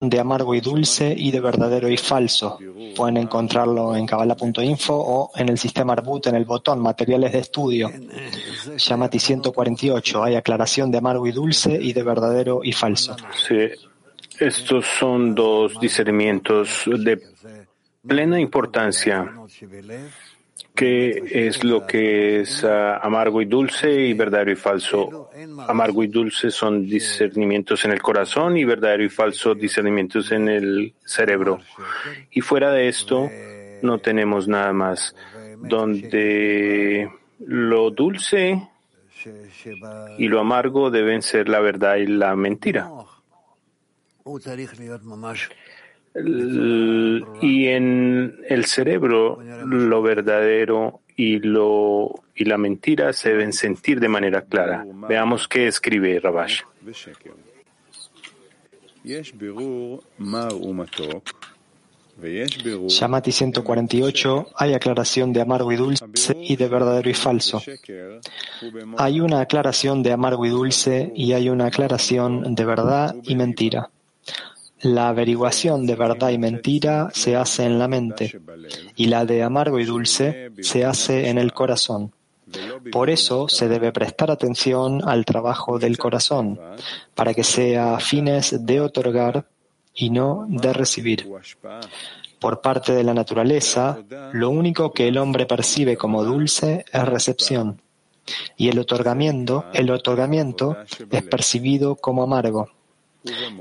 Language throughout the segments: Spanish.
de amargo y dulce y de verdadero y falso. Pueden encontrarlo en Kabbalah.info o en el sistema Arbut en el botón Materiales de estudio. Yamati 148. Hay aclaración de amargo y dulce y de verdadero y falso. Sí, estos son dos discernimientos de plena importancia ¿Qué es lo que es uh, amargo y dulce y verdadero y falso? Amargo y dulce son discernimientos en el corazón y verdadero y falso discernimientos en el cerebro. Y fuera de esto, no tenemos nada más. Donde lo dulce y lo amargo deben ser la verdad y la mentira. Y en el cerebro lo verdadero y lo y la mentira se deben sentir de manera clara. Veamos qué escribe Rabash. Shamati 148 hay aclaración de amargo y dulce y de verdadero y falso. Hay una aclaración de amargo y dulce y hay una aclaración de verdad y mentira. La averiguación de verdad y mentira se hace en la mente y la de amargo y dulce se hace en el corazón. Por eso se debe prestar atención al trabajo del corazón, para que sea fines de otorgar y no de recibir. Por parte de la naturaleza, lo único que el hombre percibe como dulce es recepción, y el otorgamiento, el otorgamiento es percibido como amargo.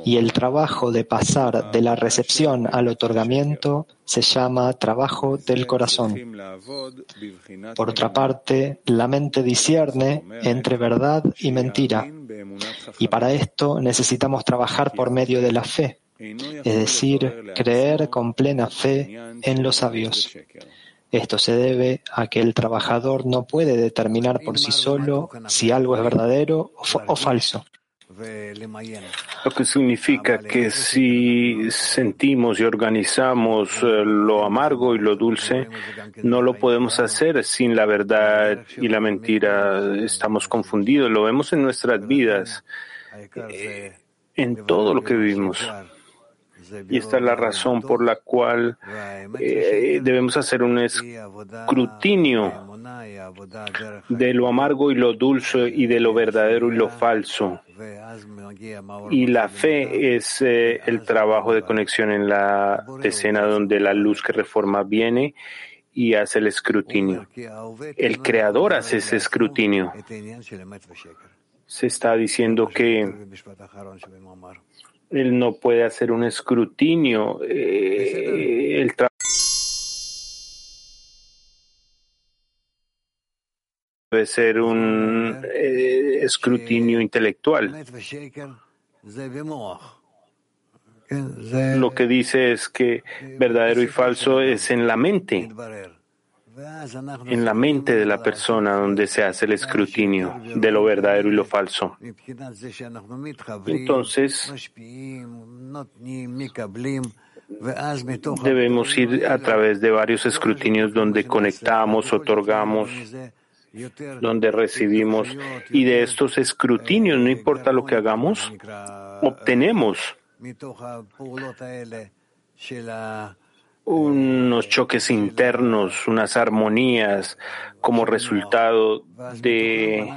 Y el trabajo de pasar de la recepción al otorgamiento se llama trabajo del corazón. Por otra parte, la mente discierne entre verdad y mentira. Y para esto necesitamos trabajar por medio de la fe, es decir, creer con plena fe en los sabios. Esto se debe a que el trabajador no puede determinar por sí solo si algo es verdadero o falso. Lo que significa que si sentimos y organizamos eh, lo amargo y lo dulce, no lo podemos hacer sin la verdad y la mentira. Estamos confundidos, lo vemos en nuestras vidas, eh, en todo lo que vivimos. Y esta es la razón por la cual eh, debemos hacer un escrutinio de lo amargo y lo dulce y de lo verdadero y lo falso. Y la fe es eh, el trabajo de conexión en la escena donde la luz que reforma viene y hace el escrutinio. El creador hace ese escrutinio. Se está diciendo que él no puede hacer un escrutinio. Eh, el debe ser un eh, escrutinio intelectual. Lo que dice es que verdadero y falso es en la mente, en la mente de la persona donde se hace el escrutinio de lo verdadero y lo falso. Entonces, debemos ir a través de varios escrutinios donde conectamos, otorgamos, donde recibimos y de estos escrutinios, no importa lo que hagamos, obtenemos unos choques internos, unas armonías como resultado de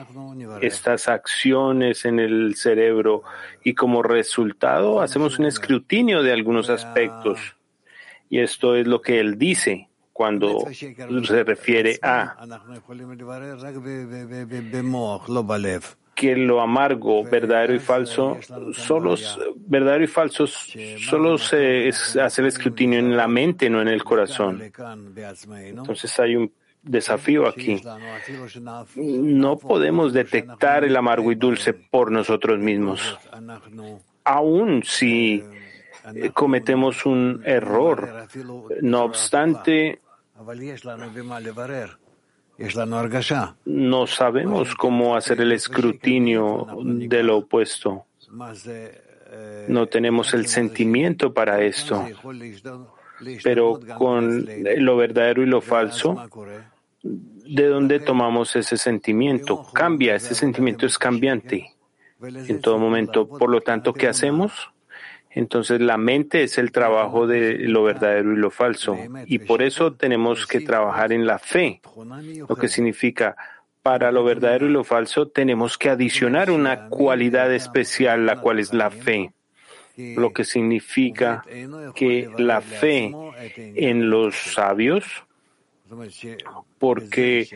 estas acciones en el cerebro y como resultado hacemos un escrutinio de algunos aspectos. Y esto es lo que él dice cuando se refiere a que lo amargo, verdadero y falso, solo verdadero y falso solo se hace el escrutinio en la mente, no en el corazón. Entonces hay un desafío aquí. No podemos detectar el amargo y dulce por nosotros mismos. Aún si eh, cometemos un error. No obstante, no sabemos cómo hacer el escrutinio de lo opuesto. No tenemos el sentimiento para esto. Pero con lo verdadero y lo falso, ¿de dónde tomamos ese sentimiento? Cambia, ese sentimiento es cambiante en todo momento. Por lo tanto, ¿qué hacemos? Entonces la mente es el trabajo de lo verdadero y lo falso. Y por eso tenemos que trabajar en la fe, lo que significa para lo verdadero y lo falso tenemos que adicionar una cualidad especial, la cual es la fe, lo que significa que la fe en los sabios porque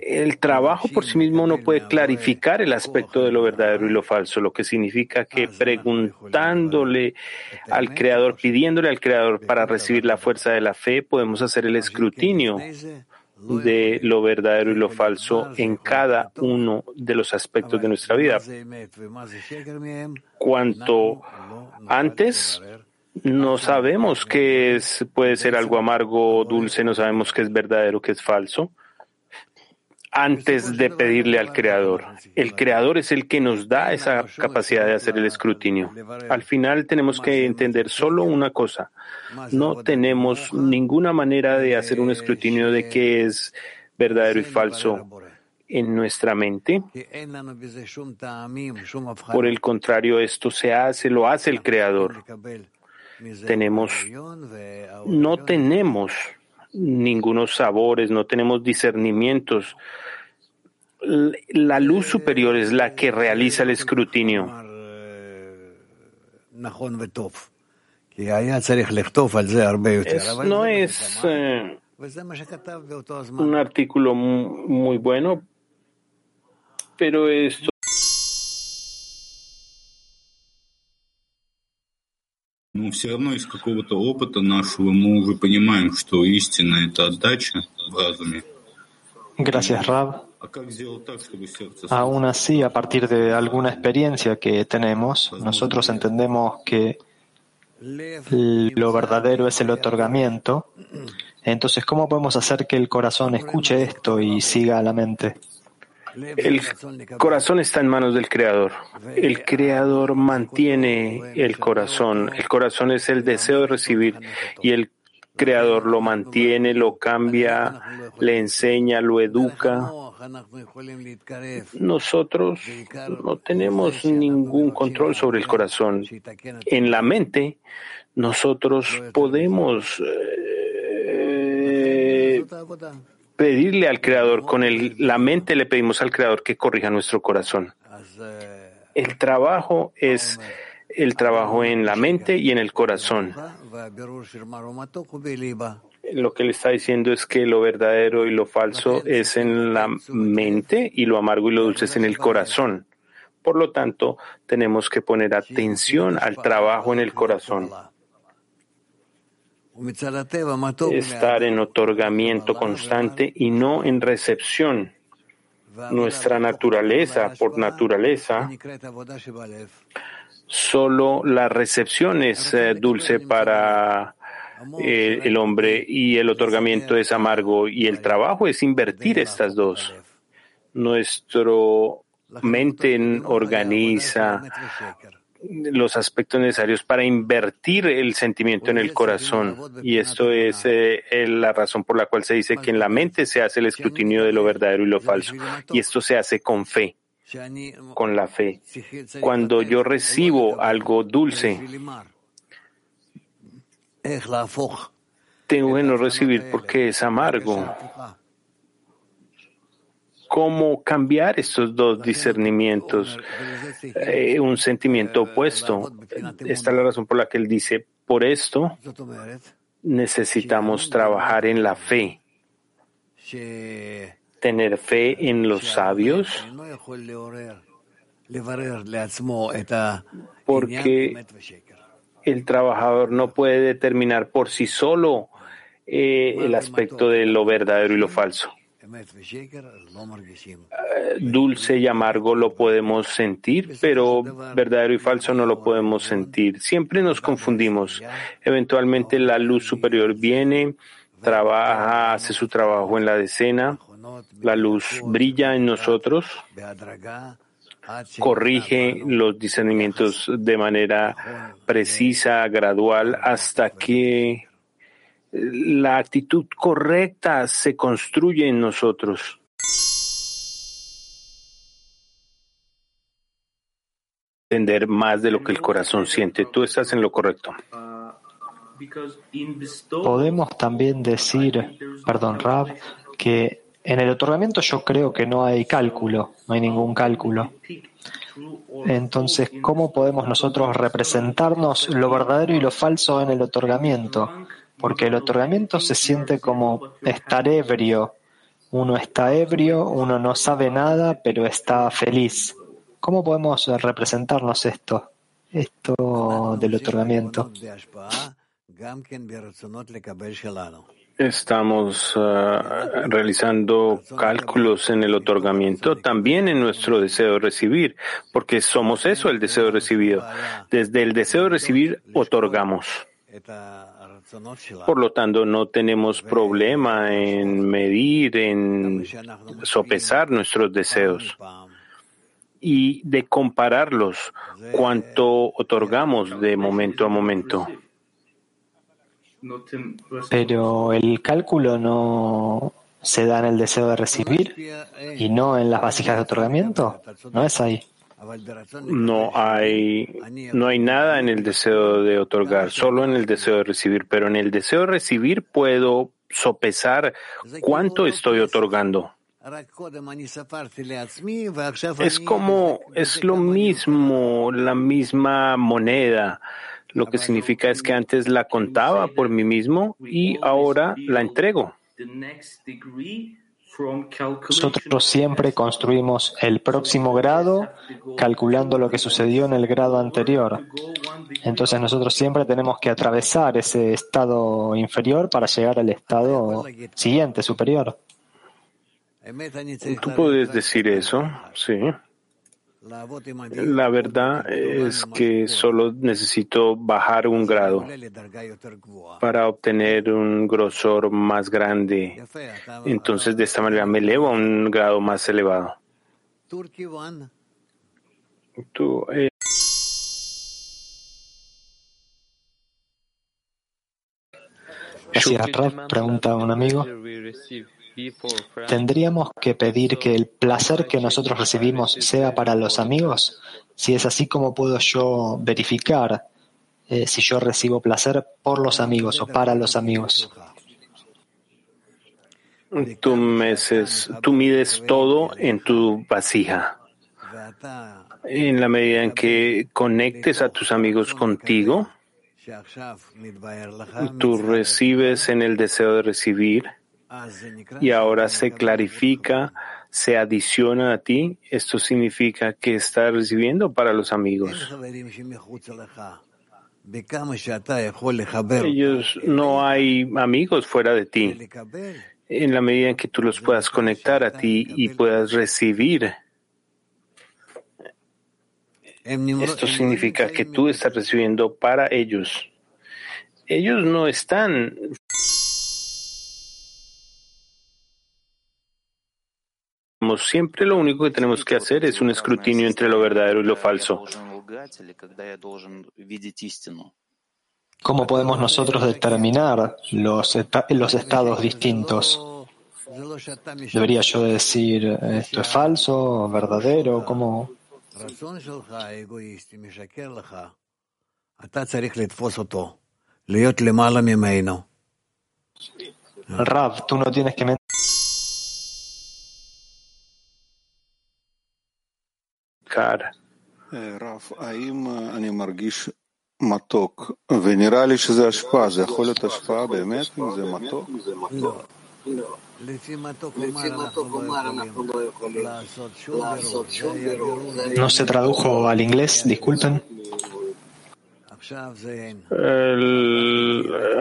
el trabajo por sí mismo no puede clarificar el aspecto de lo verdadero y lo falso, lo que significa que preguntándole al Creador, pidiéndole al Creador para recibir la fuerza de la fe, podemos hacer el escrutinio de lo verdadero y lo falso en cada uno de los aspectos de nuestra vida. Cuanto antes no sabemos qué es, puede ser algo amargo o dulce, no sabemos qué es verdadero, qué es falso, antes de pedirle al Creador. El Creador es el que nos da esa capacidad de hacer el escrutinio. Al final tenemos que entender solo una cosa. No tenemos ninguna manera de hacer un escrutinio de qué es verdadero y falso en nuestra mente. Por el contrario, esto se hace, lo hace el Creador tenemos, no tenemos ningunos sabores, no tenemos discernimientos. La luz superior es la que realiza el escrutinio. no es eh, un artículo muy bueno, pero esto но все равно из какого-то опыта нашего мы уже понимаем, что истина — это отдача в разуме. Gracias, Rab. Aún así, a partir de alguna experiencia que tenemos, nosotros entendemos que lo verdadero es el otorgamiento. Entonces, ¿cómo podemos hacer que el corazón escuche esto y siga a la mente? El corazón está en manos del Creador. El Creador mantiene el corazón. El corazón es el deseo de recibir y el Creador lo mantiene, lo cambia, le enseña, lo educa. Nosotros no tenemos ningún control sobre el corazón. En la mente, nosotros podemos eh, pedirle al Creador, con el, la mente le pedimos al Creador que corrija nuestro corazón. El trabajo es el trabajo en la mente y en el corazón. Lo que le está diciendo es que lo verdadero y lo falso es en la mente y lo amargo y lo dulce es en el corazón. Por lo tanto, tenemos que poner atención al trabajo en el corazón estar en otorgamiento constante y no en recepción. Nuestra naturaleza, por naturaleza, solo la recepción es eh, dulce para eh, el hombre y el otorgamiento es amargo y el trabajo es invertir estas dos. Nuestro mente organiza los aspectos necesarios para invertir el sentimiento en el corazón. Y esto es eh, la razón por la cual se dice que en la mente se hace el escrutinio de lo verdadero y lo falso. Y esto se hace con fe, con la fe. Cuando yo recibo algo dulce, tengo que no recibir porque es amargo cómo cambiar estos dos discernimientos, eh, un sentimiento opuesto. Esta es la razón por la que él dice, por esto necesitamos trabajar en la fe, tener fe en los sabios, porque el trabajador no puede determinar por sí solo eh, el aspecto de lo verdadero y lo falso. Eh, dulce y amargo lo podemos sentir, pero verdadero y falso no lo podemos sentir. Siempre nos confundimos. Eventualmente la luz superior viene, trabaja, hace su trabajo en la decena, la luz brilla en nosotros, corrige los discernimientos de manera precisa, gradual, hasta que la actitud correcta se construye en nosotros. entender más de lo que el corazón siente. Tú estás en lo correcto. Podemos también decir, perdón, Rab, que en el otorgamiento yo creo que no hay cálculo, no hay ningún cálculo. Entonces, ¿cómo podemos nosotros representarnos lo verdadero y lo falso en el otorgamiento? Porque el otorgamiento se siente como estar ebrio. Uno está ebrio, uno no sabe nada, pero está feliz. ¿Cómo podemos representarnos esto, esto del otorgamiento? Estamos ah, realizando cálculos en el otorgamiento, también en nuestro deseo de recibir, porque somos eso, el deseo de recibido. Desde el deseo de recibir, otorgamos. Por lo tanto, no tenemos problema en medir, en sopesar nuestros deseos y de compararlos, cuánto otorgamos de momento a momento. Pero el cálculo no se da en el deseo de recibir y no en las vasijas de otorgamiento. No es ahí. No hay, no hay nada en el deseo de otorgar, solo en el deseo de recibir. Pero en el deseo de recibir puedo sopesar cuánto estoy otorgando. Es como, es lo mismo, la misma moneda. Lo que significa es que antes la contaba por mí mismo y ahora la entrego. Nosotros siempre construimos el próximo grado calculando lo que sucedió en el grado anterior. Entonces nosotros siempre tenemos que atravesar ese estado inferior para llegar al estado siguiente, superior. Tú puedes decir eso, sí. La verdad es que solo necesito bajar un grado para obtener un grosor más grande. Entonces, de esta manera me elevo a un grado más elevado. Tú, eh, pregunta un amigo. ¿Tendríamos que pedir que el placer que nosotros recibimos sea para los amigos? Si es así, ¿cómo puedo yo verificar eh, si yo recibo placer por los amigos o para los amigos? Tú, tú mides todo en tu vasija. En la medida en que conectes a tus amigos contigo, tú recibes en el deseo de recibir y ahora se clarifica, se adiciona a ti, esto significa que estás recibiendo para los amigos. Ellos no hay amigos fuera de ti. En la medida en que tú los puedas conectar a ti y puedas recibir, esto significa que tú estás recibiendo para ellos. Ellos no están siempre lo único que tenemos que hacer es un escrutinio entre lo verdadero y lo falso. ¿Cómo podemos nosotros determinar los, los estados distintos? ¿Debería yo decir esto es falso, verdadero? ¿Cómo? Rav, tú no tienes que No. se tradujo al inglés, disculpen.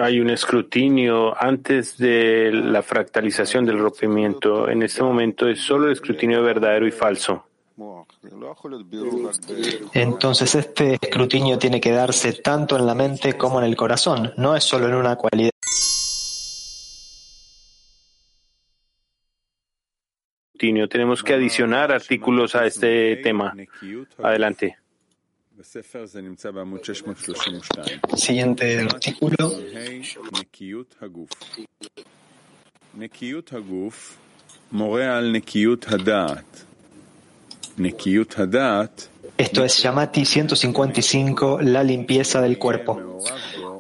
Hay un escrutinio antes de la fractalización del rompimiento. En este momento es solo el escrutinio verdadero y falso. Entonces este escrutinio tiene que darse tanto en la mente como en el corazón, no es solo en una cualidad. Tenemos que adicionar artículos a este tema. Adelante. Siguiente artículo. Esto es Yamati 155, la limpieza del cuerpo.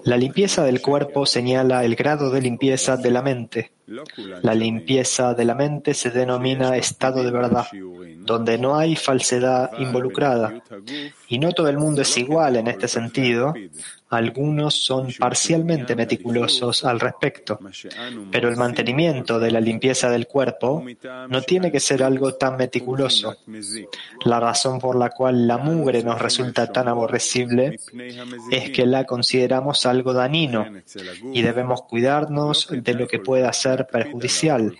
La limpieza del cuerpo señala el grado de limpieza de la mente. La limpieza de la mente se denomina estado de verdad, donde no hay falsedad involucrada. Y no todo el mundo es igual en este sentido. Algunos son parcialmente meticulosos al respecto, pero el mantenimiento de la limpieza del cuerpo no tiene que ser algo tan meticuloso. La razón por la cual la mugre nos resulta tan aborrecible es que la consideramos algo dañino y debemos cuidarnos de lo que pueda ser perjudicial.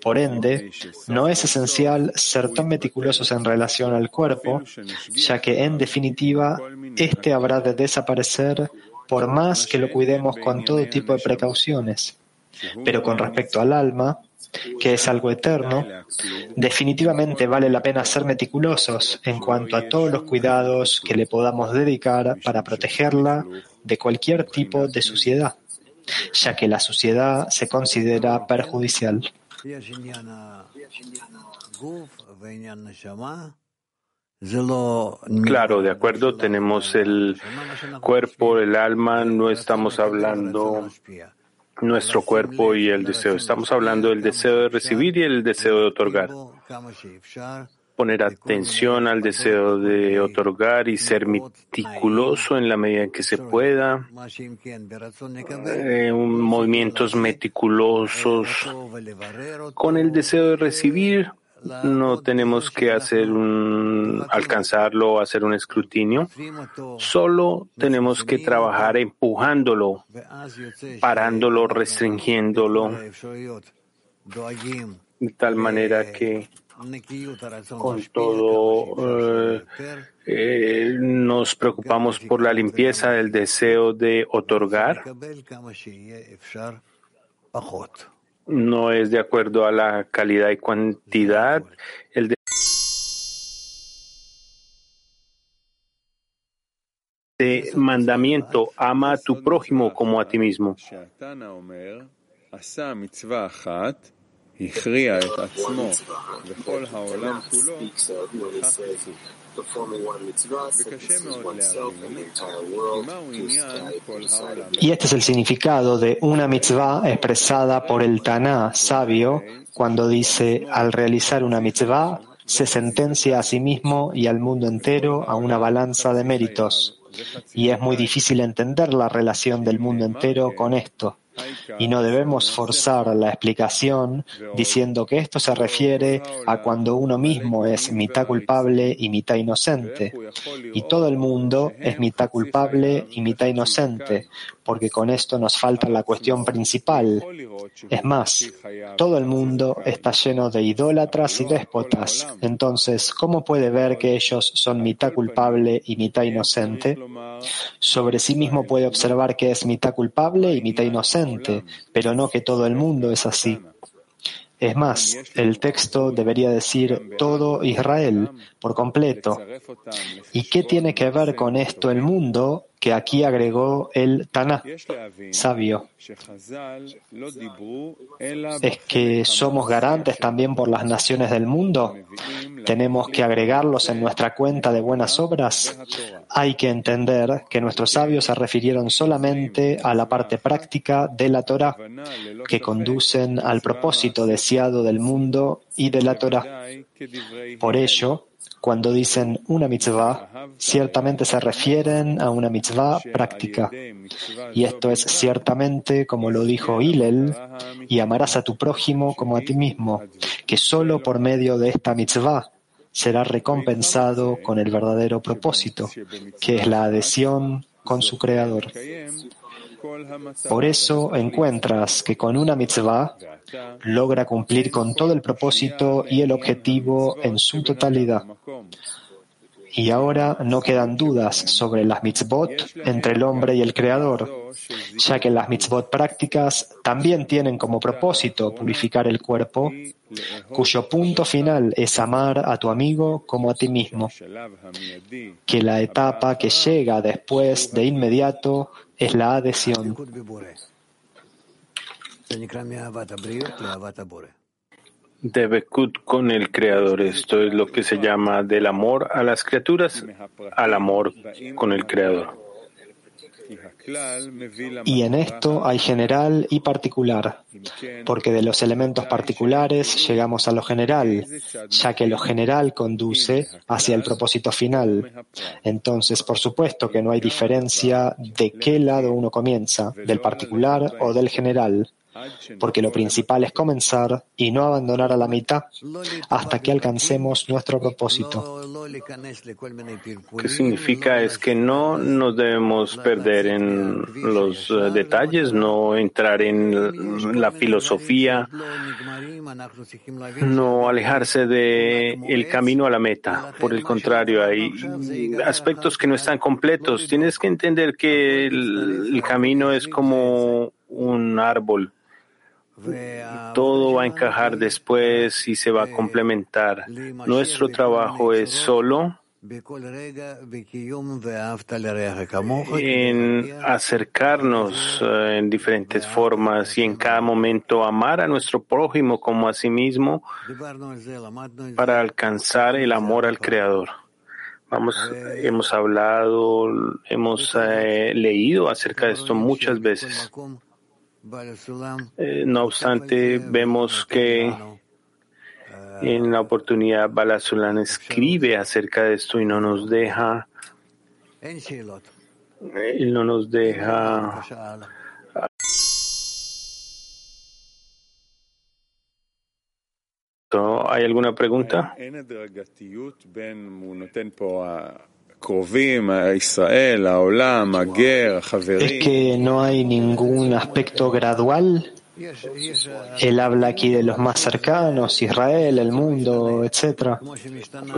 Por ende, no es esencial ser tan meticulosos en relación al cuerpo, ya que en definitiva, éste habrá de desaparecer por más que lo cuidemos con todo tipo de precauciones. Pero con respecto al alma, que es algo eterno, definitivamente vale la pena ser meticulosos en cuanto a todos los cuidados que le podamos dedicar para protegerla de cualquier tipo de suciedad, ya que la suciedad se considera perjudicial. Claro, de acuerdo, tenemos el cuerpo, el alma, no estamos hablando nuestro cuerpo y el deseo, estamos hablando del deseo de recibir y el deseo de otorgar poner atención al deseo de otorgar y ser meticuloso en la medida en que se pueda, eh, movimientos meticulosos con el deseo de recibir. No tenemos que hacer un, alcanzarlo o hacer un escrutinio. Solo tenemos que trabajar empujándolo, parándolo, restringiéndolo, de tal manera que con todo eh, eh, nos preocupamos por la limpieza del deseo de otorgar. No es de acuerdo a la calidad y cantidad. El de mandamiento, ama a tu prójimo como a ti mismo. Y este es el significado de una mitzvah expresada por el Taná sabio cuando dice, al realizar una mitzvah, se sentencia a sí mismo y al mundo entero a una balanza de méritos. Y es muy difícil entender la relación del mundo entero con esto y no debemos forzar la explicación diciendo que esto se refiere a cuando uno mismo es mitad culpable y mitad inocente, y todo el mundo es mitad culpable y mitad inocente, porque con esto nos falta la cuestión principal. Es más, todo el mundo está lleno de idólatras y déspotas. Entonces, ¿cómo puede ver que ellos son mitad culpable y mitad inocente? Sobre sí mismo puede observar que es mitad culpable y mitad inocente, pero no que todo el mundo es así. Es más, el texto debería decir todo Israel por completo. ¿Y qué tiene que ver con esto el mundo que aquí agregó el Taná, sabio? ¿Es que somos garantes también por las naciones del mundo? ¿Tenemos que agregarlos en nuestra cuenta de buenas obras? Hay que entender que nuestros sabios se refirieron solamente a la parte práctica de la Torah, que conducen al propósito deseado del mundo y de la Torah. Por ello, cuando dicen una mitzvah, ciertamente se refieren a una mitzvah práctica. Y esto es ciertamente como lo dijo Hillel, y amarás a tu prójimo como a ti mismo, que solo por medio de esta mitzvah será recompensado con el verdadero propósito, que es la adhesión con su Creador. Por eso encuentras que con una mitzvah logra cumplir con todo el propósito y el objetivo en su totalidad. Y ahora no quedan dudas sobre las mitzvot entre el hombre y el Creador, ya que las mitzvot prácticas también tienen como propósito purificar el cuerpo, cuyo punto final es amar a tu amigo como a ti mismo, que la etapa que llega después de inmediato es la adhesión. de Bekut con el Creador. Esto es lo que se llama del amor a las criaturas al amor con el Creador. Y en esto hay general y particular, porque de los elementos particulares llegamos a lo general, ya que lo general conduce hacia el propósito final. Entonces, por supuesto que no hay diferencia de qué lado uno comienza, del particular o del general porque lo principal es comenzar y no abandonar a la mitad hasta que alcancemos nuestro propósito. ¿Qué significa? Es que no nos debemos perder en los eh, detalles, no entrar en la filosofía, no alejarse del el camino a la meta. Por el contrario, hay aspectos que no están completos. Tienes que entender que el camino es como un árbol todo va a encajar después y se va a complementar. Nuestro trabajo es solo en acercarnos eh, en diferentes formas y en cada momento amar a nuestro prójimo como a sí mismo para alcanzar el amor al Creador. Vamos, hemos hablado, hemos eh, leído acerca de esto muchas veces. Eh, no obstante, vemos que en la oportunidad Balasulan escribe acerca de esto y no nos deja, él no nos deja ¿Hay alguna pregunta? Es que no hay ningún aspecto gradual él habla aquí de los más cercanos, Israel, el mundo, etc.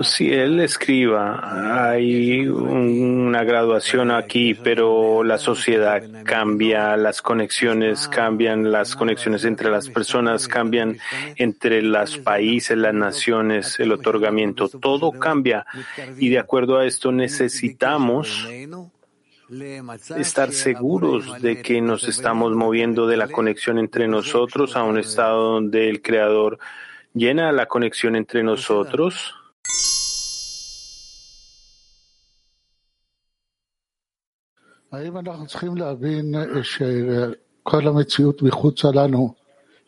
Si él escriba, hay una graduación aquí, pero la sociedad cambia, las conexiones cambian, las conexiones entre las personas cambian, entre los países, las naciones, el otorgamiento, todo cambia. Y de acuerdo a esto necesitamos estar seguros de que nos estamos moviendo de la conexión entre nosotros a un estado donde el Creador llena la conexión entre nosotros.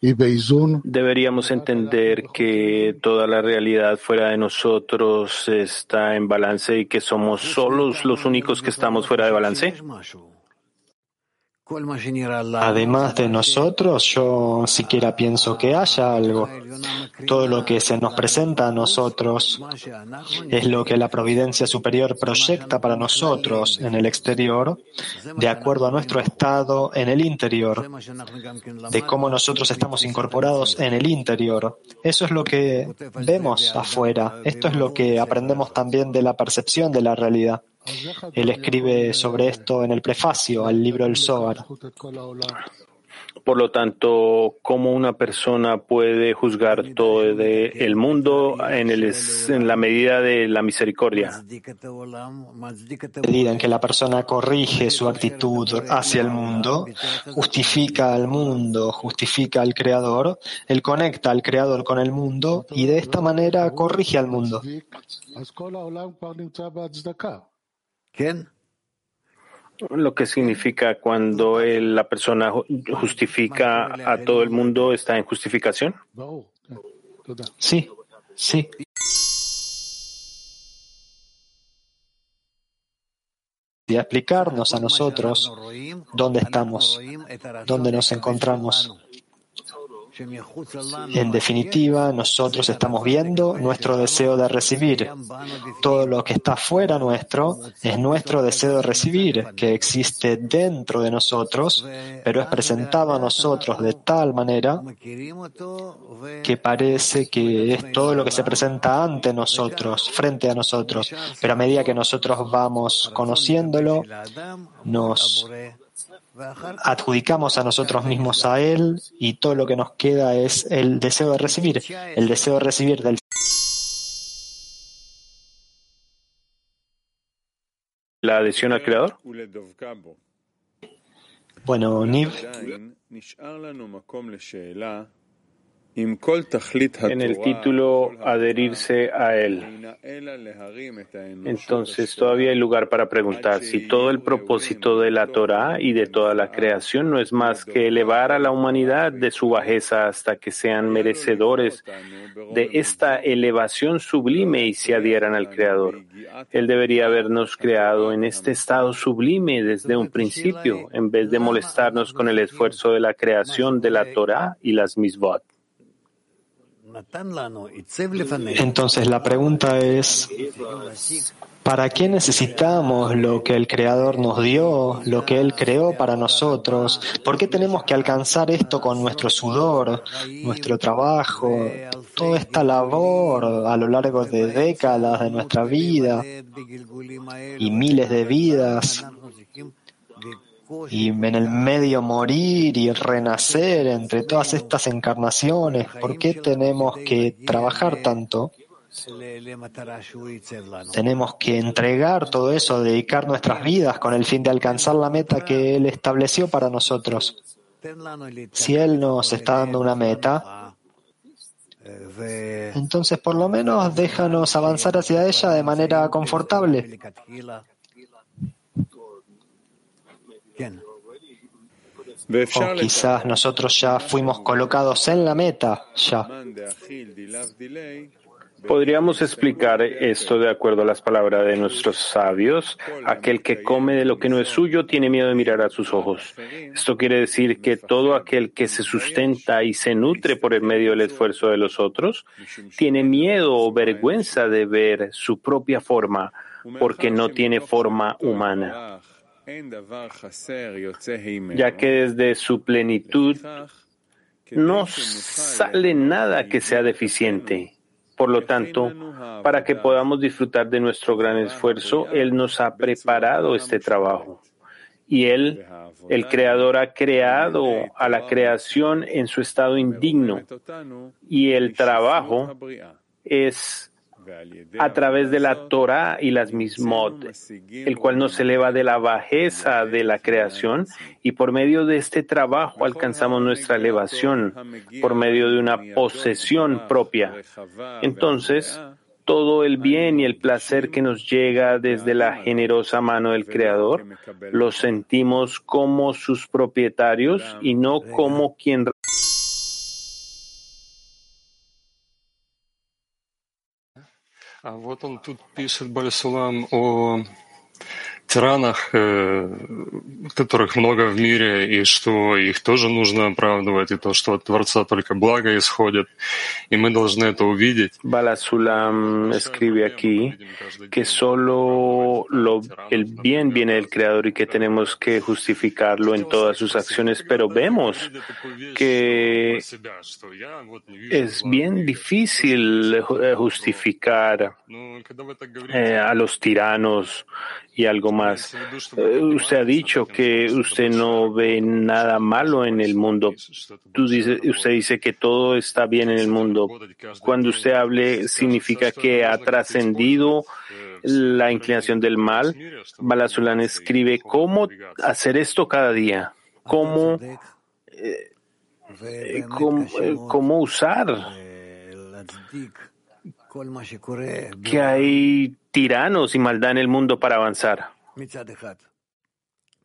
Deberíamos entender que toda la realidad fuera de nosotros está en balance y que somos solos los únicos que estamos fuera de balance. Además de nosotros, yo siquiera pienso que haya algo. Todo lo que se nos presenta a nosotros es lo que la providencia superior proyecta para nosotros en el exterior, de acuerdo a nuestro estado en el interior, de cómo nosotros estamos incorporados en el interior. Eso es lo que vemos afuera. Esto es lo que aprendemos también de la percepción de la realidad. Él escribe sobre esto en el prefacio al libro del Zohar. Por lo tanto, ¿cómo una persona puede juzgar todo el mundo en, el, en la medida de la misericordia? medida en que la persona corrige su actitud hacia el mundo, justifica al mundo, justifica al Creador, él conecta al Creador con el mundo y de esta manera corrige al mundo. Lo que significa cuando la persona justifica a todo el mundo está en justificación. Sí, sí. Y aplicarnos a nosotros dónde estamos, dónde nos encontramos. En definitiva, nosotros estamos viendo nuestro deseo de recibir. Todo lo que está fuera nuestro es nuestro deseo de recibir, que existe dentro de nosotros, pero es presentado a nosotros de tal manera que parece que es todo lo que se presenta ante nosotros, frente a nosotros. Pero a medida que nosotros vamos conociéndolo, nos adjudicamos a nosotros mismos a Él y todo lo que nos queda es el deseo de recibir, el deseo de recibir del la adhesión al Creador. Bueno, Niv en el título adherirse a él. Entonces todavía hay lugar para preguntar si todo el propósito de la Torah y de toda la creación no es más que elevar a la humanidad de su bajeza hasta que sean merecedores de esta elevación sublime y se adhieran al Creador. Él debería habernos creado en este estado sublime desde un principio, en vez de molestarnos con el esfuerzo de la creación de la Torah y las misbot. Entonces la pregunta es, ¿para qué necesitamos lo que el Creador nos dio, lo que Él creó para nosotros? ¿Por qué tenemos que alcanzar esto con nuestro sudor, nuestro trabajo, toda esta labor a lo largo de décadas de nuestra vida y miles de vidas? Y en el medio morir y renacer entre todas estas encarnaciones. ¿Por qué tenemos que trabajar tanto? Tenemos que entregar todo eso, dedicar nuestras vidas con el fin de alcanzar la meta que Él estableció para nosotros. Si Él nos está dando una meta, entonces por lo menos déjanos avanzar hacia ella de manera confortable. O quizás nosotros ya fuimos colocados en la meta, ya. Podríamos explicar esto de acuerdo a las palabras de nuestros sabios. Aquel que come de lo que no es suyo tiene miedo de mirar a sus ojos. Esto quiere decir que todo aquel que se sustenta y se nutre por el medio del esfuerzo de los otros tiene miedo o vergüenza de ver su propia forma porque no tiene forma humana ya que desde su plenitud no sale nada que sea deficiente. Por lo tanto, para que podamos disfrutar de nuestro gran esfuerzo, Él nos ha preparado este trabajo. Y Él, el Creador, ha creado a la creación en su estado indigno. Y el trabajo es a través de la Torah y las mismot, el cual nos eleva de la bajeza de la creación y por medio de este trabajo alcanzamos nuestra elevación por medio de una posesión propia. Entonces, todo el bien y el placer que nos llega desde la generosa mano del Creador, lo sentimos como sus propietarios y no como quien А вот он тут пишет Бальсулам о тиранах, э, которых много в мире, и что их тоже нужно оправдывать, и то, что от Творца только благо исходит, y мы должны это увидеть. Balasulam escribe aquí que solo lo, el bien viene del Creador y que tenemos que justificarlo en todas sus acciones, pero vemos que es bien difícil eh, justificar eh, a los tiranos y algo más. eh, usted ha dicho que usted no ve nada malo en el mundo. Usted dice que todo está bien en el mundo. Cuando usted hable, significa que ha trascendido la inclinación del mal. Balazulán escribe cómo hacer esto cada día, cómo, eh, eh, cómo usar que hay tiranos y maldad en el mundo para avanzar.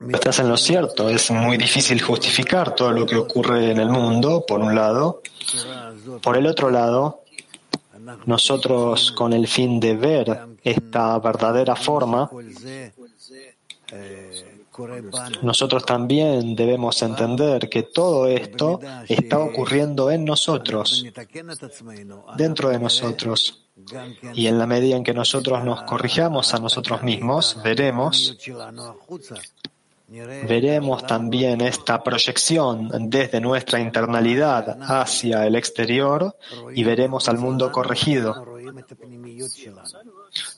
Estás en lo cierto, es muy difícil justificar todo lo que ocurre en el mundo, por un lado. Por el otro lado, nosotros con el fin de ver esta verdadera forma, nosotros también debemos entender que todo esto está ocurriendo en nosotros, dentro de nosotros. Y en la medida en que nosotros nos corrijamos a nosotros mismos, veremos veremos también esta proyección desde nuestra internalidad hacia el exterior y veremos al mundo corregido.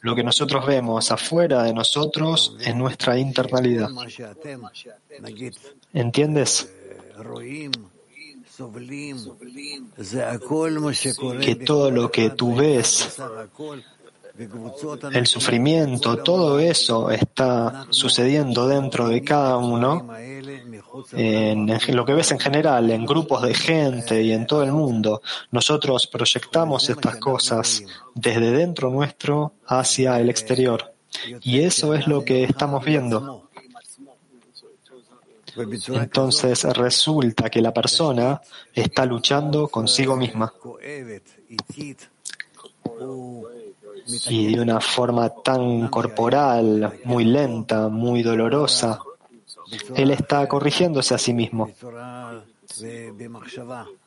Lo que nosotros vemos afuera de nosotros es nuestra internalidad. ¿Entiendes? Que todo lo que tú ves el sufrimiento, todo eso está sucediendo dentro de cada uno en lo que ves en general, en grupos de gente y en todo el mundo, nosotros proyectamos estas cosas desde dentro nuestro hacia el exterior. Y eso es lo que estamos viendo. Entonces resulta que la persona está luchando consigo misma. Y de una forma tan corporal, muy lenta, muy dolorosa, él está corrigiéndose a sí mismo.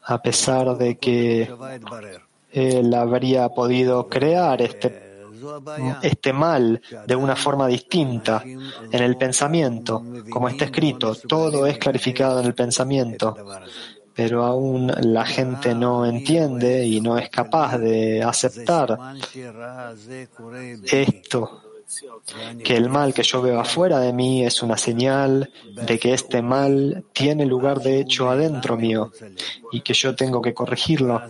A pesar de que él habría podido crear este este mal de una forma distinta en el pensamiento, como está escrito, todo es clarificado en el pensamiento, pero aún la gente no entiende y no es capaz de aceptar esto que el mal que yo veo afuera de mí es una señal de que este mal tiene lugar de hecho adentro mío y que yo tengo que corregirlo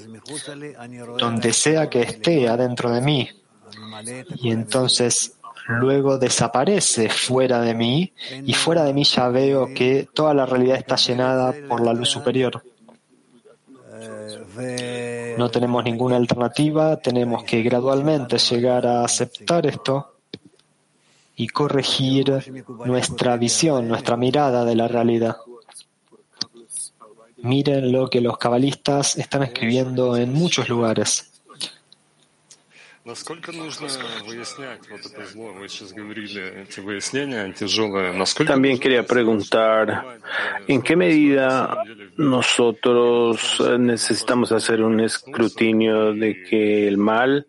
donde sea que esté adentro de mí. Y entonces luego desaparece fuera de mí y fuera de mí ya veo que toda la realidad está llenada por la luz superior. No tenemos ninguna alternativa, tenemos que gradualmente llegar a aceptar esto y corregir nuestra visión, nuestra mirada de la realidad. Miren lo que los cabalistas están escribiendo en muchos lugares. También quería preguntar, ¿en qué medida nosotros necesitamos hacer un escrutinio de que el mal,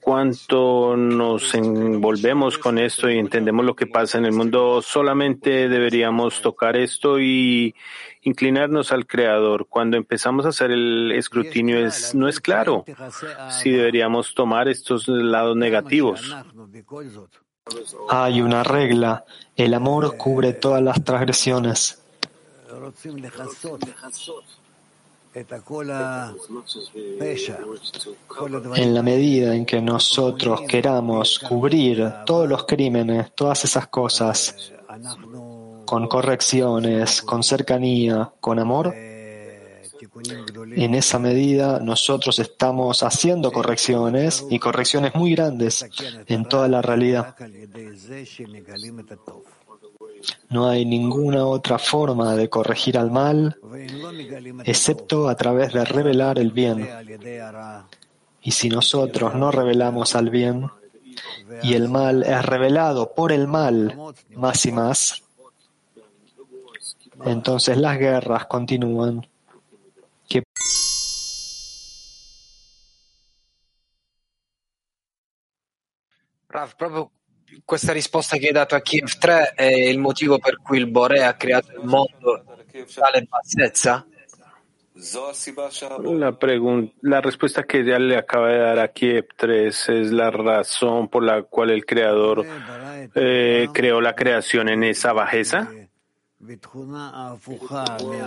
cuánto nos envolvemos con esto y entendemos lo que pasa en el mundo, solamente deberíamos tocar esto y inclinarnos al Creador. Cuando empezamos a hacer el escrutinio es, no es claro si deberíamos tomar estos lados negativos. Hay una regla. El amor cubre todas las transgresiones. En la medida en que nosotros queramos cubrir todos los crímenes, todas esas cosas, con correcciones, con cercanía, con amor, en esa medida nosotros estamos haciendo correcciones y correcciones muy grandes en toda la realidad. No hay ninguna otra forma de corregir al mal excepto a través de revelar el bien. Y si nosotros no revelamos al bien y el mal es revelado por el mal más y más, entonces las guerras continúan. Rav, proprio questa risposta che hai dato a Kiev 3 è il motivo per cui il Bore ha creato il mondo tale bassezza? La, la respuesta que ya le acaba de dar a Kiev 3 es la razón por la cual el creador eh, creó la creación en esa bajeza.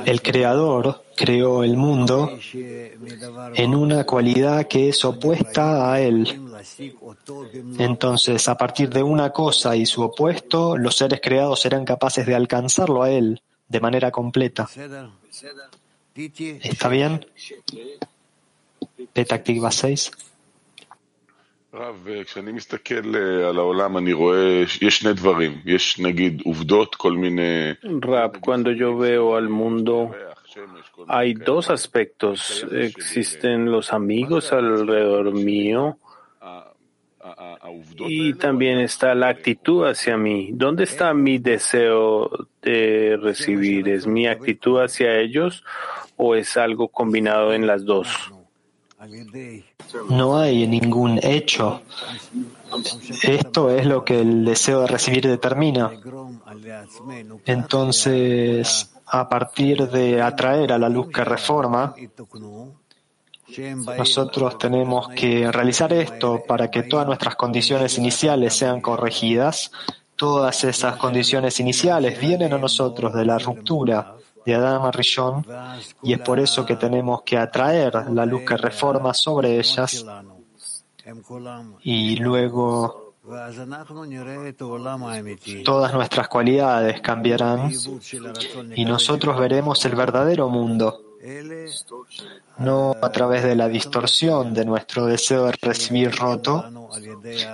El Creador creó el mundo en una cualidad que es opuesta a Él. Entonces, a partir de una cosa y su opuesto, los seres creados serán capaces de alcanzarlo a Él de manera completa. ¿Está bien? Petactiva 6. רב, כשאני מסתכל על העולם אני רואה יש שני דברים, יש נגיד עובדות, כל מיני... רב, cuando yo veo al mundo hay dos aspectos. Existen los amigos alrededor mío y también está la actitud hacia mí. ¿Dónde está mi deseo de recibir? ¿Es mi actitud hacia ellos o es algo combinado en las dos? No hay ningún hecho. Esto es lo que el deseo de recibir determina. Entonces, a partir de atraer a la luz que reforma, nosotros tenemos que realizar esto para que todas nuestras condiciones iniciales sean corregidas. Todas esas condiciones iniciales vienen a nosotros de la ruptura de Adama Rishon y es por eso que tenemos que atraer la luz que reforma sobre ellas. Y luego Todas nuestras cualidades cambiarán y nosotros veremos el verdadero mundo, no a través de la distorsión de nuestro deseo de recibir roto,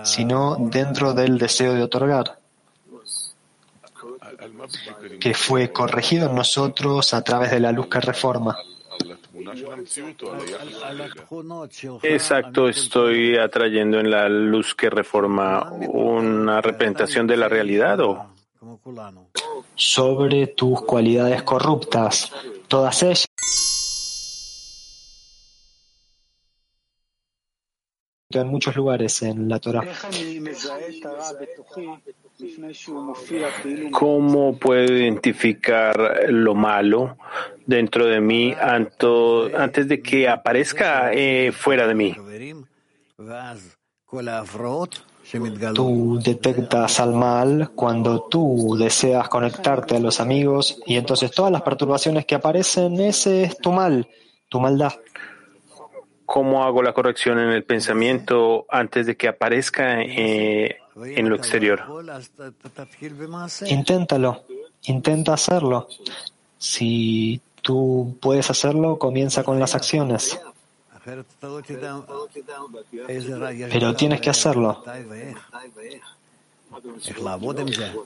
sino dentro del deseo de otorgar, que fue corregido en nosotros a través de la luz que reforma. Exacto, estoy atrayendo en la luz que reforma una representación de la realidad o sobre tus cualidades corruptas, todas ellas. en muchos lugares en la Torah. ¿Cómo puedo identificar lo malo dentro de mí antes de que aparezca eh, fuera de mí? Tú detectas al mal cuando tú deseas conectarte a los amigos y entonces todas las perturbaciones que aparecen, ese es tu mal, tu maldad. ¿Cómo hago la corrección en el pensamiento antes de que aparezca eh, en lo exterior? Inténtalo, intenta hacerlo. Si tú puedes hacerlo, comienza con las acciones. Pero tienes que hacerlo.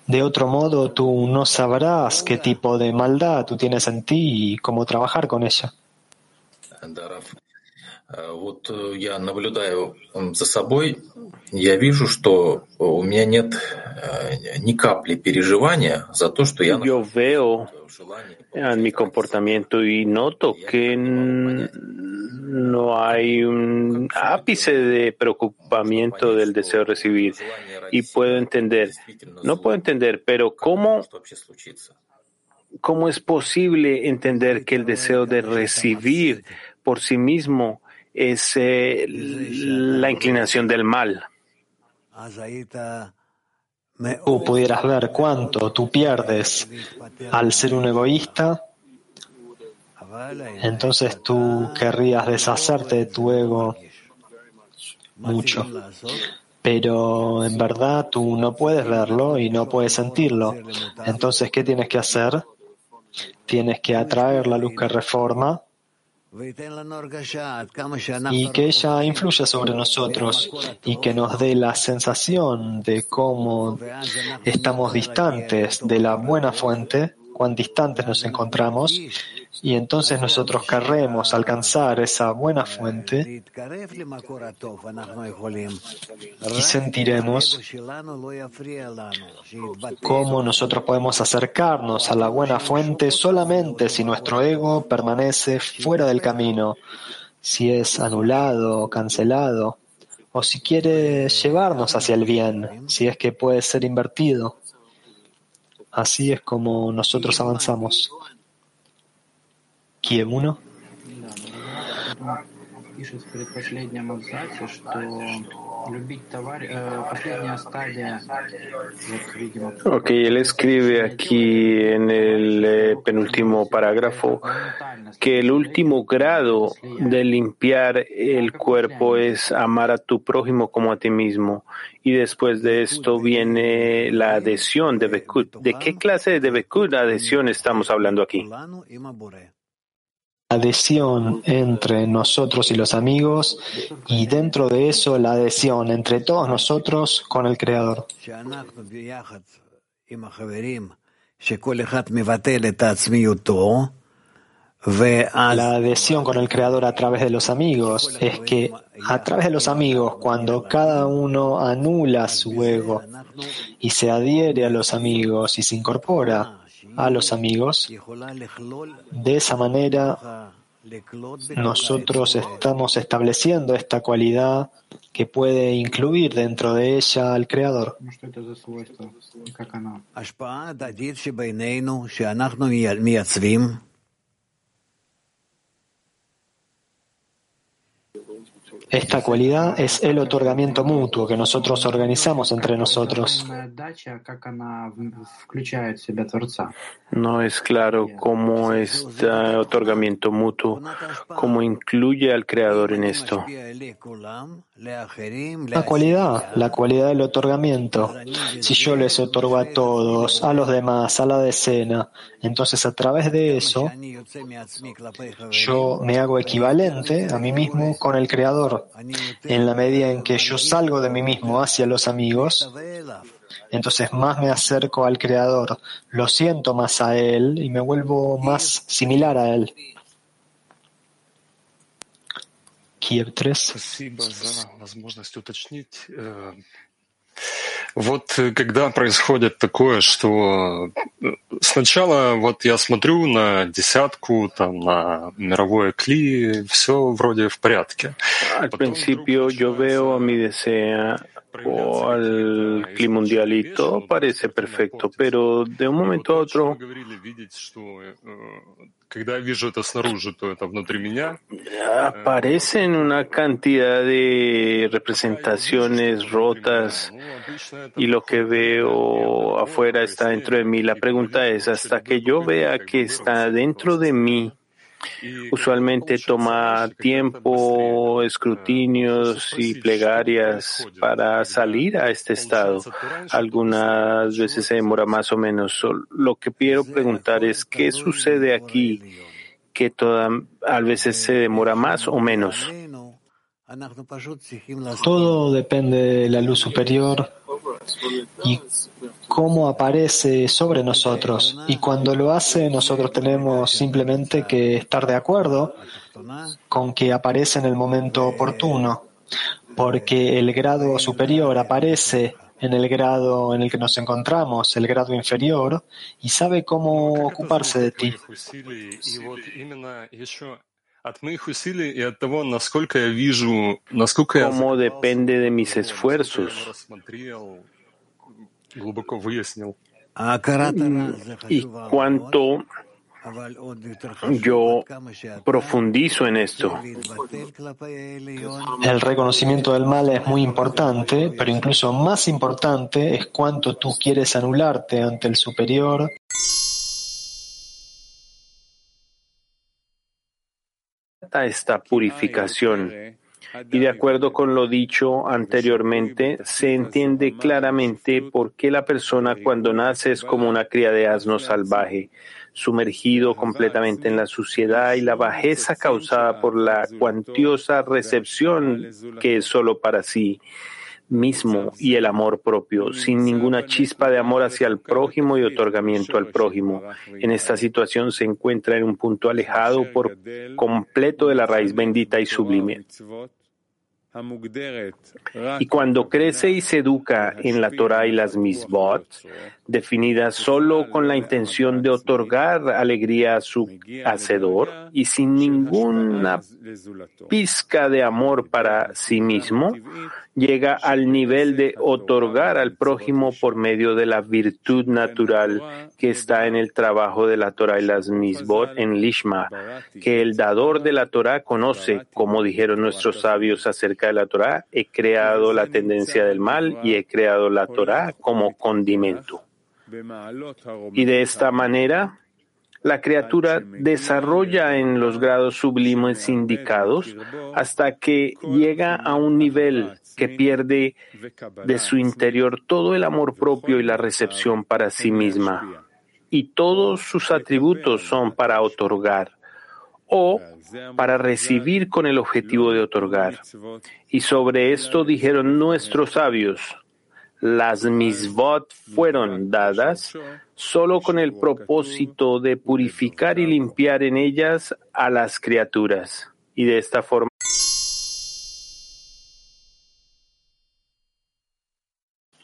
De otro modo, tú no sabrás qué tipo de maldad tú tienes en ti y cómo trabajar con ella. Вот я наблюдаю за собой, я вижу, что у меня нет ни капли переживания за то, что я Yo veo en mi comportamiento y noto que no hay un ápice de preocupamiento del deseo de recibir y puedo entender, no puedo entender, pero ¿cómo, cómo es posible entender que el deseo de recibir por sí mismo es eh, la inclinación del mal. Tú pudieras ver cuánto tú pierdes al ser un egoísta, entonces tú querrías deshacerte de tu ego mucho. Pero en verdad tú no puedes verlo y no puedes sentirlo. Entonces, ¿qué tienes que hacer? Tienes que atraer la luz que reforma y que ella influya sobre nosotros y que nos dé la sensación de cómo estamos distantes de la buena fuente, cuán distantes nos encontramos, y entonces nosotros querremos alcanzar esa buena fuente y sentiremos cómo nosotros podemos acercarnos a la buena fuente solamente si nuestro ego permanece fuera del camino, si es anulado, cancelado, o si quiere llevarnos hacia el bien, si es que puede ser invertido. Así es como nosotros avanzamos. ¿Quién 1 пишет в предпоследнем абзаце, что любить товарища, э, последняя стадия, вот, видимо... Ok, él escribe aquí en el eh, penúltimo parágrafo que el último grado de limpiar el cuerpo es amar a tu prójimo como a ti mismo. Y después de esto viene la adhesión de Bekut. ¿De qué clase de Bekut adhesión estamos hablando aquí? Adhesión entre nosotros y los amigos y dentro de eso la adhesión entre todos nosotros con el Creador. La adhesión con el Creador a través de los amigos es que a través de los amigos, cuando cada uno anula su ego y se adhiere a los amigos y se incorpora a los amigos. De esa manera, nosotros estamos estableciendo esta cualidad que puede incluir dentro de ella al Creador. Esta cualidad es el otorgamiento mutuo que nosotros organizamos entre nosotros. No es claro cómo este otorgamiento mutuo, cómo incluye al Creador en esto. La cualidad, la cualidad del otorgamiento. Si yo les otorgo a todos, a los demás, a la decena, entonces a través de eso yo me hago equivalente a mí mismo con el Creador. En la medida en que yo salgo de mí mismo hacia los amigos, entonces más me acerco al Creador, lo siento más a Él y me vuelvo más similar a Él. Kiev 3. Вот когда происходит такое, что сначала вот я смотрю на десятку, там, на мировое кли, все вроде в порядке. Al principio yo veo a mi desea o al clima mundialito parece perfecto, pero de un momento a otro aparecen una cantidad de representaciones rotas y lo que veo afuera está dentro de mí. La pregunta es, hasta que yo vea que está dentro de mí, Usualmente toma tiempo, escrutinios y plegarias para salir a este estado. Algunas veces se demora más o menos. Lo que quiero preguntar es qué sucede aquí que toda, a veces se demora más o menos. Todo depende de la luz superior y cómo aparece sobre nosotros. Y cuando lo hace, nosotros tenemos simplemente que estar de acuerdo con que aparece en el momento oportuno, porque el grado superior aparece en el grado en el que nos encontramos, el grado inferior, y sabe cómo ocuparse de ti. Cómo depende de mis esfuerzos. Y cuánto yo profundizo en esto. El reconocimiento del mal es muy importante, pero incluso más importante es cuánto tú quieres anularte ante el superior. Esta purificación y de acuerdo con lo dicho anteriormente, se entiende claramente por qué la persona cuando nace es como una cría de asno salvaje, sumergido completamente en la suciedad y la bajeza causada por la cuantiosa recepción que es solo para sí mismo y el amor propio, sin ninguna chispa de amor hacia el prójimo y otorgamiento al prójimo. En esta situación se encuentra en un punto alejado por completo de la raíz bendita y sublime. Y cuando crece y se educa en la Torah y las misbot, definidas solo con la intención de otorgar alegría a su hacedor y sin ninguna pizca de amor para sí mismo, llega al nivel de otorgar al prójimo por medio de la virtud natural que está en el trabajo de la Torah y las misbot en Lishma, que el dador de la Torah conoce, como dijeron nuestros sabios acerca de la Torah, he creado la tendencia del mal y he creado la Torah como condimento. Y de esta manera, la criatura desarrolla en los grados sublimes indicados hasta que llega a un nivel que pierde de su interior todo el amor propio y la recepción para sí misma. Y todos sus atributos son para otorgar o para recibir con el objetivo de otorgar. Y sobre esto dijeron nuestros sabios, las misbot fueron dadas solo con el propósito de purificar y limpiar en ellas a las criaturas. Y de esta forma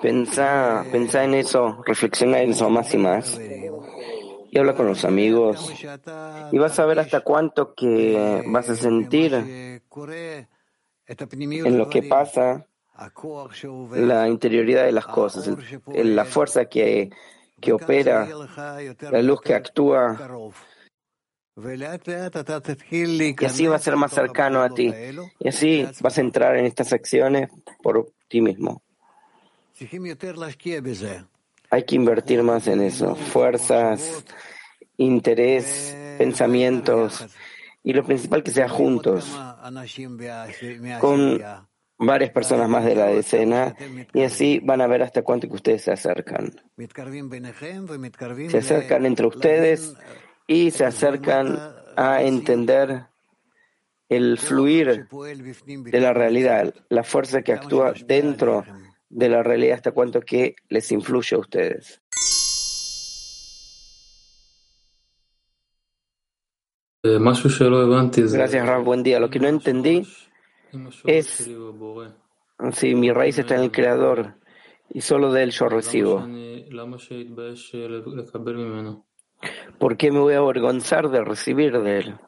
Pensá, pensá en eso, reflexiona en eso más y más. Y habla con los amigos. Y vas a ver hasta cuánto que vas a sentir en lo que pasa la interioridad de las cosas, la fuerza que, que opera, la luz que actúa. Y así va a ser más cercano a ti. Y así vas a entrar en estas acciones por ti mismo. Hay que invertir más en eso. Fuerzas, interés, pensamientos. Y lo principal que sea juntos. Con varias personas más de la decena y así van a ver hasta cuánto que ustedes se acercan. Se acercan entre ustedes y se acercan a entender el fluir de la realidad, la fuerza que actúa dentro de la realidad hasta cuánto que les influye a ustedes. Gracias, Ram. Buen día. Lo que no entendí es si mi raíz está en el Creador y solo de él yo recibo. ¿Por qué me voy a avergonzar de recibir de él?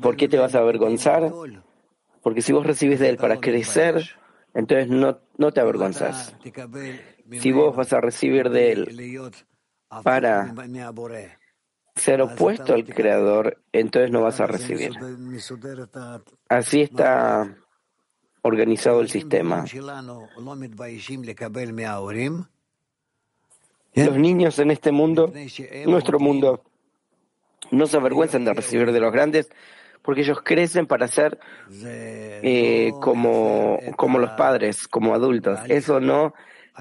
¿Por qué te vas a avergonzar? Porque si vos recibís de él para crecer, entonces no, no te avergonzas. Si vos vas a recibir de él para ser opuesto al Creador, entonces no vas a recibir. Así está organizado el sistema. Los niños en este mundo, nuestro mundo, no se avergüenzan de recibir de los grandes porque ellos crecen para ser eh, como, como los padres, como adultos. Eso no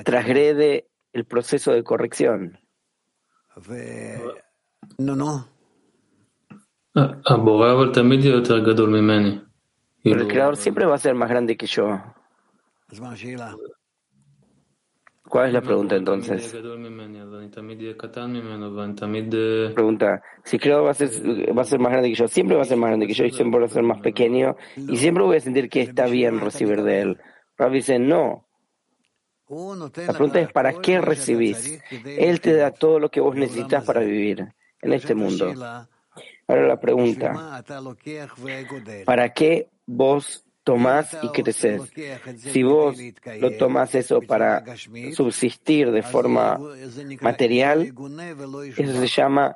trasgrede el proceso de corrección. No, no. Pero el creador siempre va a ser más grande que yo. ¿Cuál es la pregunta entonces? Pregunta, si creador va a, ser, va a ser más grande que yo, siempre va a ser más grande que yo y siempre va a ser más pequeño y siempre voy a sentir que está bien recibir de él. Rav dice, no. La pregunta es, ¿para qué recibís? Él te da todo lo que vos necesitas para vivir en este mundo. Ahora la pregunta, ¿para qué vos tomás y creces? Si vos lo tomás eso para subsistir de forma material, eso se llama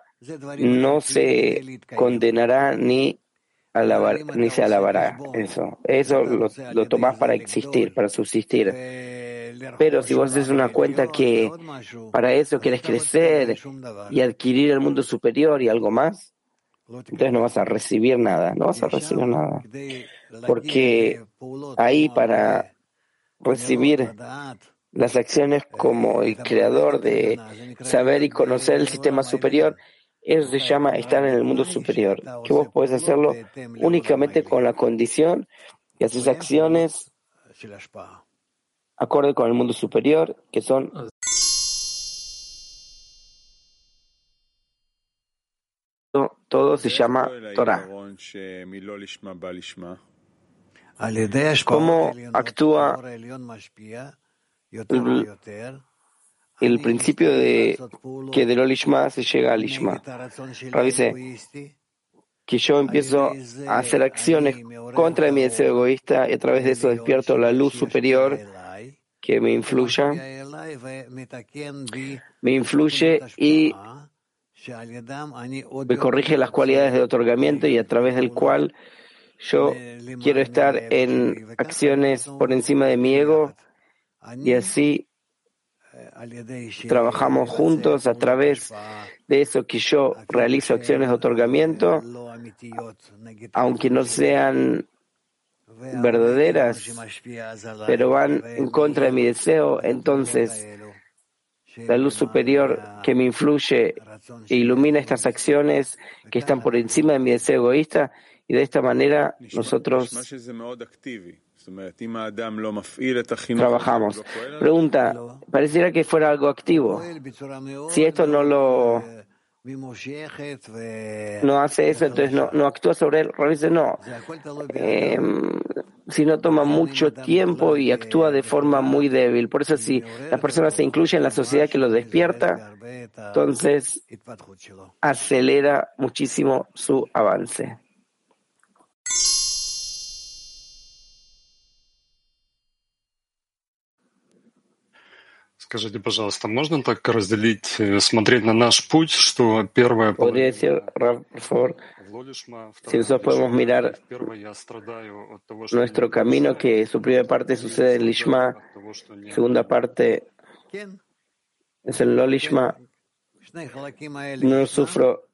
no se condenará ni se alabará. Eso, eso lo, lo tomás para existir, para subsistir. Pero si vos haces una cuenta que para eso quieres crecer y adquirir el mundo superior y algo más, entonces no vas a recibir nada, no vas a recibir nada. Porque ahí para recibir las acciones como el creador de saber y conocer el sistema superior, eso se llama estar en el mundo superior, que vos podés hacerlo únicamente con la condición que haces acciones acorde con el mundo superior, que son todo se llama Torah. ¿Cómo actúa el, principio de que del Olishma se llega al Ishma? dice que yo empiezo a hacer acciones contra mi deseo egoísta y a través de eso despierto la luz superior que me influya, me influye y me corrige las cualidades de otorgamiento y a través del cual yo quiero estar en acciones por encima de mi ego y así trabajamos juntos a través de eso que yo realizo acciones de otorgamiento, aunque no sean verdaderas, pero van en contra de mi deseo, entonces la luz superior que me influye e ilumina estas acciones que están por encima de mi deseo egoísta y de esta manera nosotros trabajamos. Pregunta, pareciera que fuera algo activo. Si esto no lo no hace eso, entonces no, no actúa sobre él. dice no. Eh, si no toma mucho tiempo y actúa de forma muy débil. Por eso si la persona se incluye en la sociedad que lo despierta, entonces acelera muchísimo su avance. Скажите, пожалуйста, можно так разделить, э, смотреть на наш путь, что первое... Podría decir, por favor, si nosotros podemos mirar nuestro camino, que su primera parte sucede en Lishma, segunda parte es el Lolishma, no sufro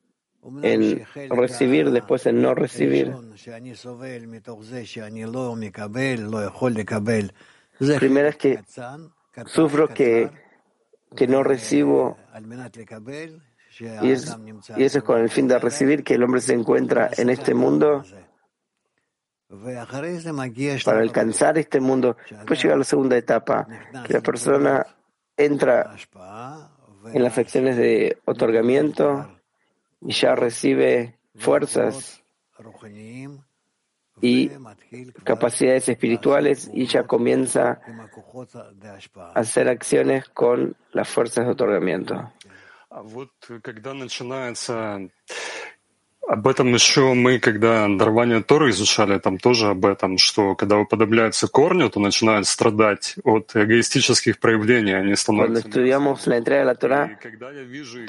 en recibir, después en no recibir. Primero es que sufro que, que no recibo y, es, y eso es con el fin de recibir que el hombre se encuentra en este mundo para alcanzar este mundo. Después llega la segunda etapa, que la persona entra en las acciones de otorgamiento y ya recibe fuerzas y capacidades espirituales y ya comienza a hacer acciones con las fuerzas de otorgamiento. Об этом еще мы, когда дарование Торы изучали, там тоже об этом, что когда уподобляются корню, то начинают страдать от эгоистических проявлений, они становятся... Cuando estudiamos la entrega de la Torah,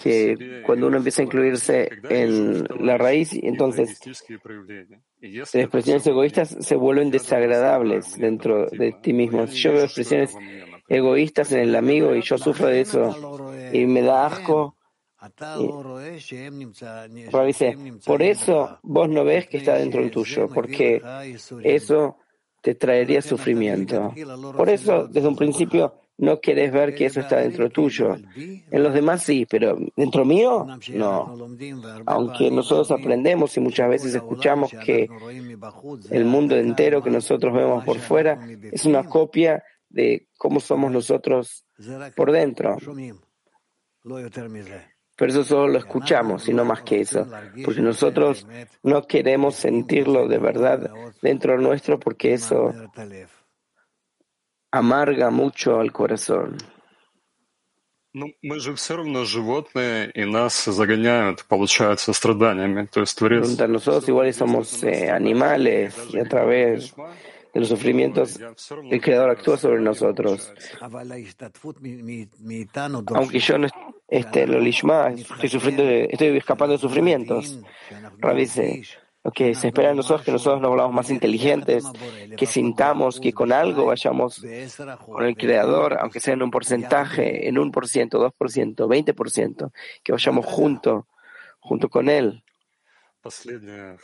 que cuando uno empieza a incluirse en la raíz, entonces las expresiones egoístas se vuelven desagradables dentro de ti mismo. Si yo veo expresiones egoístas en el amigo y yo sufro de eso y me da asco, dice, por eso vos no ves que está dentro del tuyo, porque eso te traería sufrimiento. Por eso, desde un principio, no querés ver que eso está dentro tuyo. En los demás sí, pero dentro mío, no. Aunque nosotros aprendemos y muchas veces escuchamos que el mundo entero que nosotros vemos por fuera es una copia de cómo somos nosotros por dentro. Pero eso solo lo escuchamos y no más que eso, porque nosotros no queremos sentirlo de verdad dentro nuestro porque eso amarga mucho al corazón. Nosotros igual somos eh, animales y a través de los sufrimientos, el Creador actúa sobre nosotros. Aunque yo no esté lo lishma, estoy sufriendo, estoy escapando de sufrimientos. Rabbi dice, que se espera de nosotros que nosotros nos volvamos más inteligentes, que sintamos que con algo vayamos con el Creador, aunque sea en un porcentaje, en un por ciento, dos por ciento, veinte por ciento, que vayamos junto, junto con Él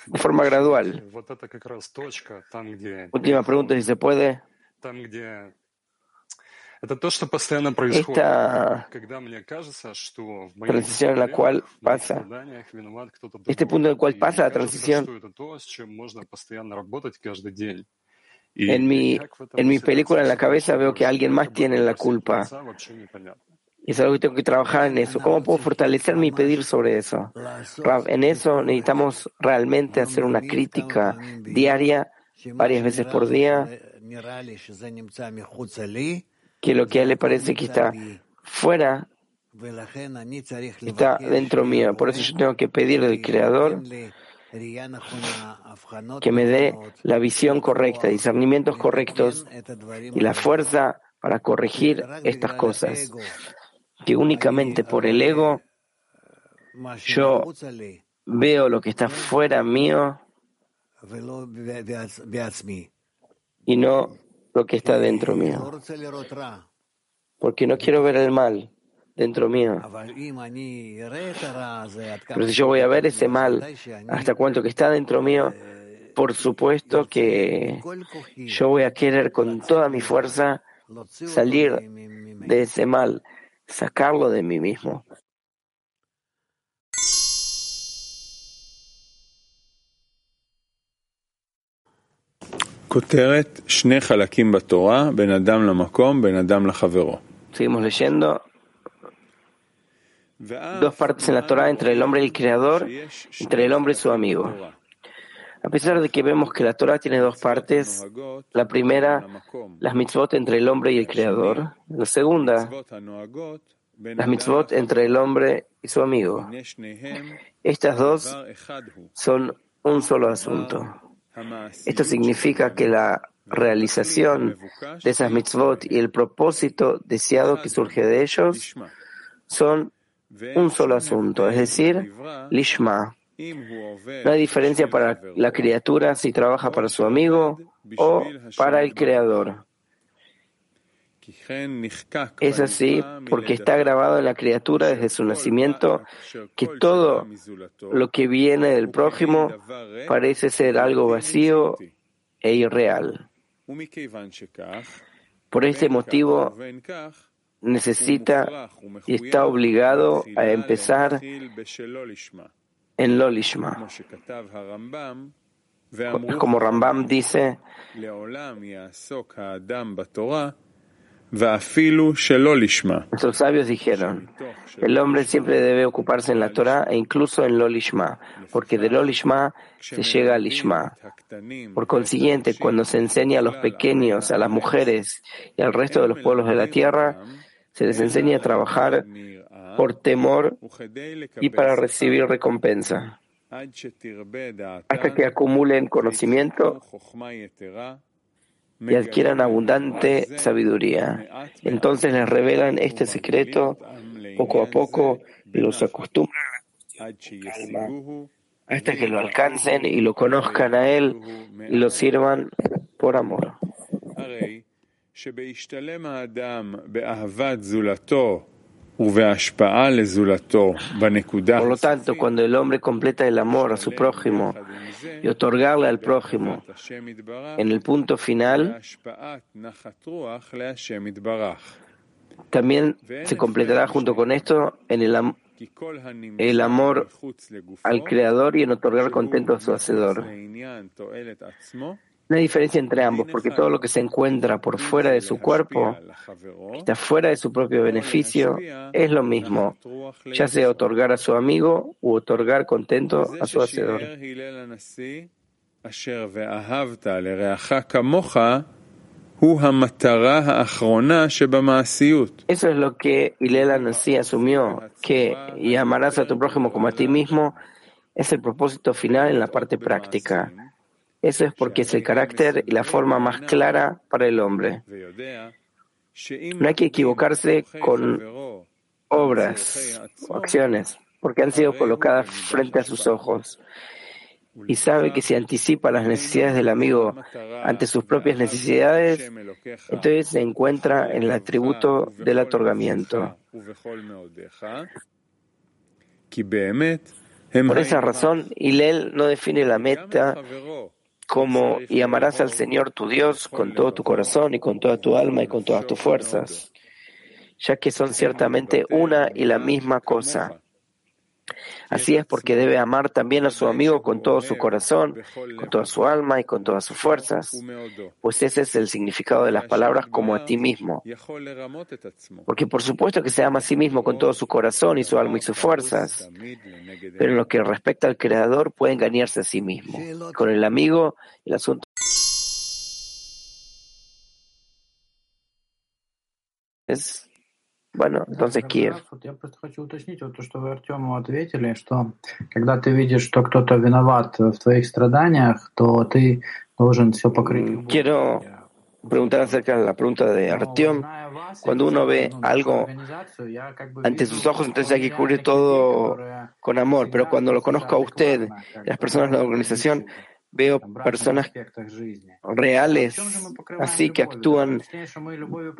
de forma gradual. Última pregunta, si se puede. Esta transición en la cual pasa, este punto en el cual pasa la transición, en mi, en mi película en la cabeza veo que alguien más tiene la culpa. Y es algo que tengo que trabajar en eso. ¿Cómo puedo fortalecerme y pedir sobre eso? en eso necesitamos realmente hacer una crítica diaria, varias veces por día, que lo que a él le parece que está fuera está dentro mío. Por eso yo tengo que pedir del Creador que me dé la visión correcta, discernimientos correctos y la fuerza para corregir estas cosas que únicamente por el ego yo veo lo que está fuera mío y no lo que está dentro mío. Porque no quiero ver el mal dentro mío. Pero si yo voy a ver ese mal hasta cuánto que está dentro mío, por supuesto que yo voy a querer con toda mi fuerza salir de ese mal sacarlo de mí mismo. Seguimos leyendo. dos partes en la Torah entre el hombre y el Creador, entre el hombre y su amigo. A pesar de que vemos que la Torah tiene dos partes, la primera, las mitzvot entre el hombre y el Creador, la segunda, las mitzvot entre el hombre y su amigo. Estas dos son un solo asunto. Esto significa que la realización de esas mitzvot y el propósito deseado que surge de ellos son un solo asunto, es decir, lishma. No hay diferencia para la criatura si trabaja para su amigo o para el creador. Es así porque está grabado en la criatura desde su nacimiento que todo lo que viene del prójimo parece ser algo vacío e irreal. Por este motivo, necesita y está obligado a empezar en Lolishma. Como Rambam dice, Nuestros sabios dijeron, el hombre siempre debe ocuparse en la Torah e incluso en Lolishma, porque de Lolishma se llega al Lishma. Por consiguiente, cuando se enseña a los pequeños, a las mujeres y al resto de los pueblos de la tierra, se les enseña a trabajar por temor y para recibir recompensa, hasta que acumulen conocimiento y adquieran abundante sabiduría. Entonces les revelan este secreto poco a poco y los acostumbran hasta que lo alcancen y lo conozcan a él y lo sirvan por amor. Por lo tanto, cuando el hombre completa el amor a su prójimo y otorgarle al prójimo en el punto final, también se completará junto con esto el, el amor al Creador y en otorgar contento a su Hacedor. No hay diferencia entre ambos, porque todo lo que se encuentra por fuera de su cuerpo, que está fuera de su propio beneficio, es lo mismo, ya sea otorgar a su amigo u otorgar contento a su hacedor. Eso es lo que Ilela Nasi asumió, que y amarás a tu prójimo como a ti mismo es el propósito final en la parte práctica. Eso es porque es el carácter y la forma más clara para el hombre. No hay que equivocarse con obras o acciones, porque han sido colocadas frente a sus ojos. Y sabe que si anticipa las necesidades del amigo ante sus propias necesidades, entonces se encuentra en el atributo del otorgamiento. Por esa razón, Hillel no define la meta como y amarás al Señor tu Dios con todo tu corazón y con toda tu alma y con todas tus fuerzas, ya que son ciertamente una y la misma cosa. Así es porque debe amar también a su amigo con todo su corazón, con toda su alma y con todas sus fuerzas, pues ese es el significado de las palabras como a ti mismo. Porque por supuesto que se ama a sí mismo con todo su corazón y su alma y sus fuerzas, pero en lo que respecta al Creador puede engañarse a sí mismo. Con el amigo, el asunto es bueno, entonces Kiev. Я просто хочу уточнить вот то, что вы Артему ответили, что когда ты видишь, что кто-то виноват в твоих страданиях, то ты должен все покрыть. Quiero preguntar acerca de la pregunta de Artyom. Cuando uno ve algo ante sus ojos, entonces hay que cubrir todo con amor. Pero cuando lo conozco a usted, las personas de la organización, veo personas reales, así que actúan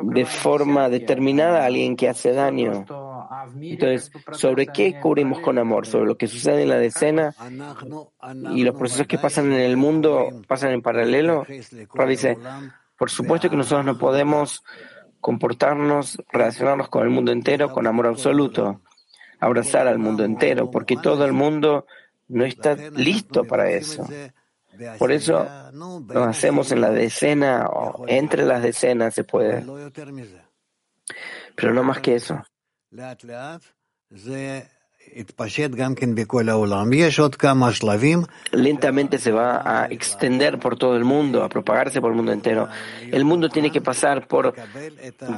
de forma determinada a alguien que hace daño. Entonces, ¿sobre qué cubrimos con amor? ¿Sobre lo que sucede en la decena y los procesos que pasan en el mundo pasan en paralelo? dice, por supuesto que nosotros no podemos comportarnos, relacionarnos con el mundo entero con amor absoluto, abrazar al mundo entero, porque todo el mundo no está listo para eso. Por eso lo hacemos en la decena o entre las decenas se puede. Pero no más que eso. lentamente se va a extender por todo el mundo, a propagarse por el mundo entero. El mundo tiene que pasar por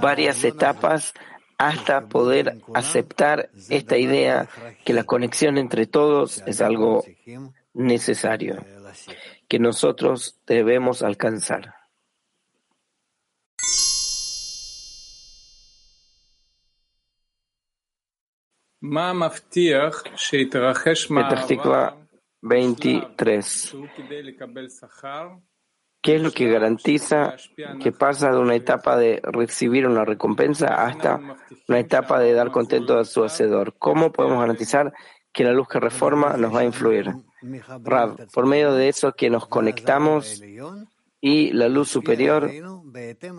varias etapas hasta poder aceptar esta idea que la conexión entre todos es algo necesario, que nosotros debemos alcanzar. Petah 23. ¿Qué es lo que garantiza que pasa de una etapa de recibir una recompensa hasta una etapa de dar contento a su hacedor? ¿Cómo podemos garantizar que la luz que reforma nos va a influir? Rav, por medio de eso que nos conectamos y la luz superior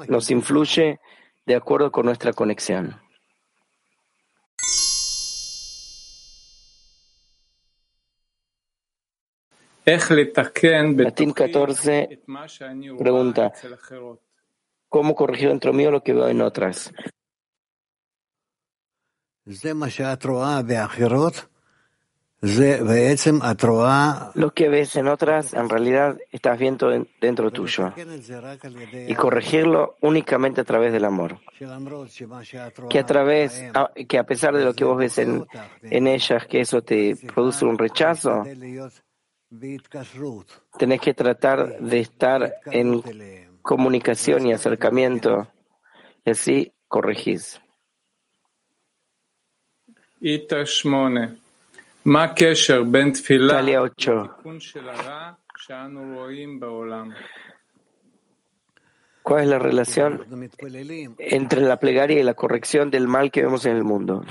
nos influye de acuerdo con nuestra conexión. Latín 14 pregunta, ¿cómo corregir dentro mío lo que veo en otras? Lo que ves en otras, en realidad estás viendo dentro tuyo. Y corregirlo únicamente a través del amor. Que a través, que a pesar de lo que vos ves en, en ellas, que eso te produce un rechazo, Tenés que tratar de estar en comunicación y acercamiento y así corregís. Talia 8. ¿Cuál es la relación entre la plegaria y la corrección del mal que vemos en el mundo?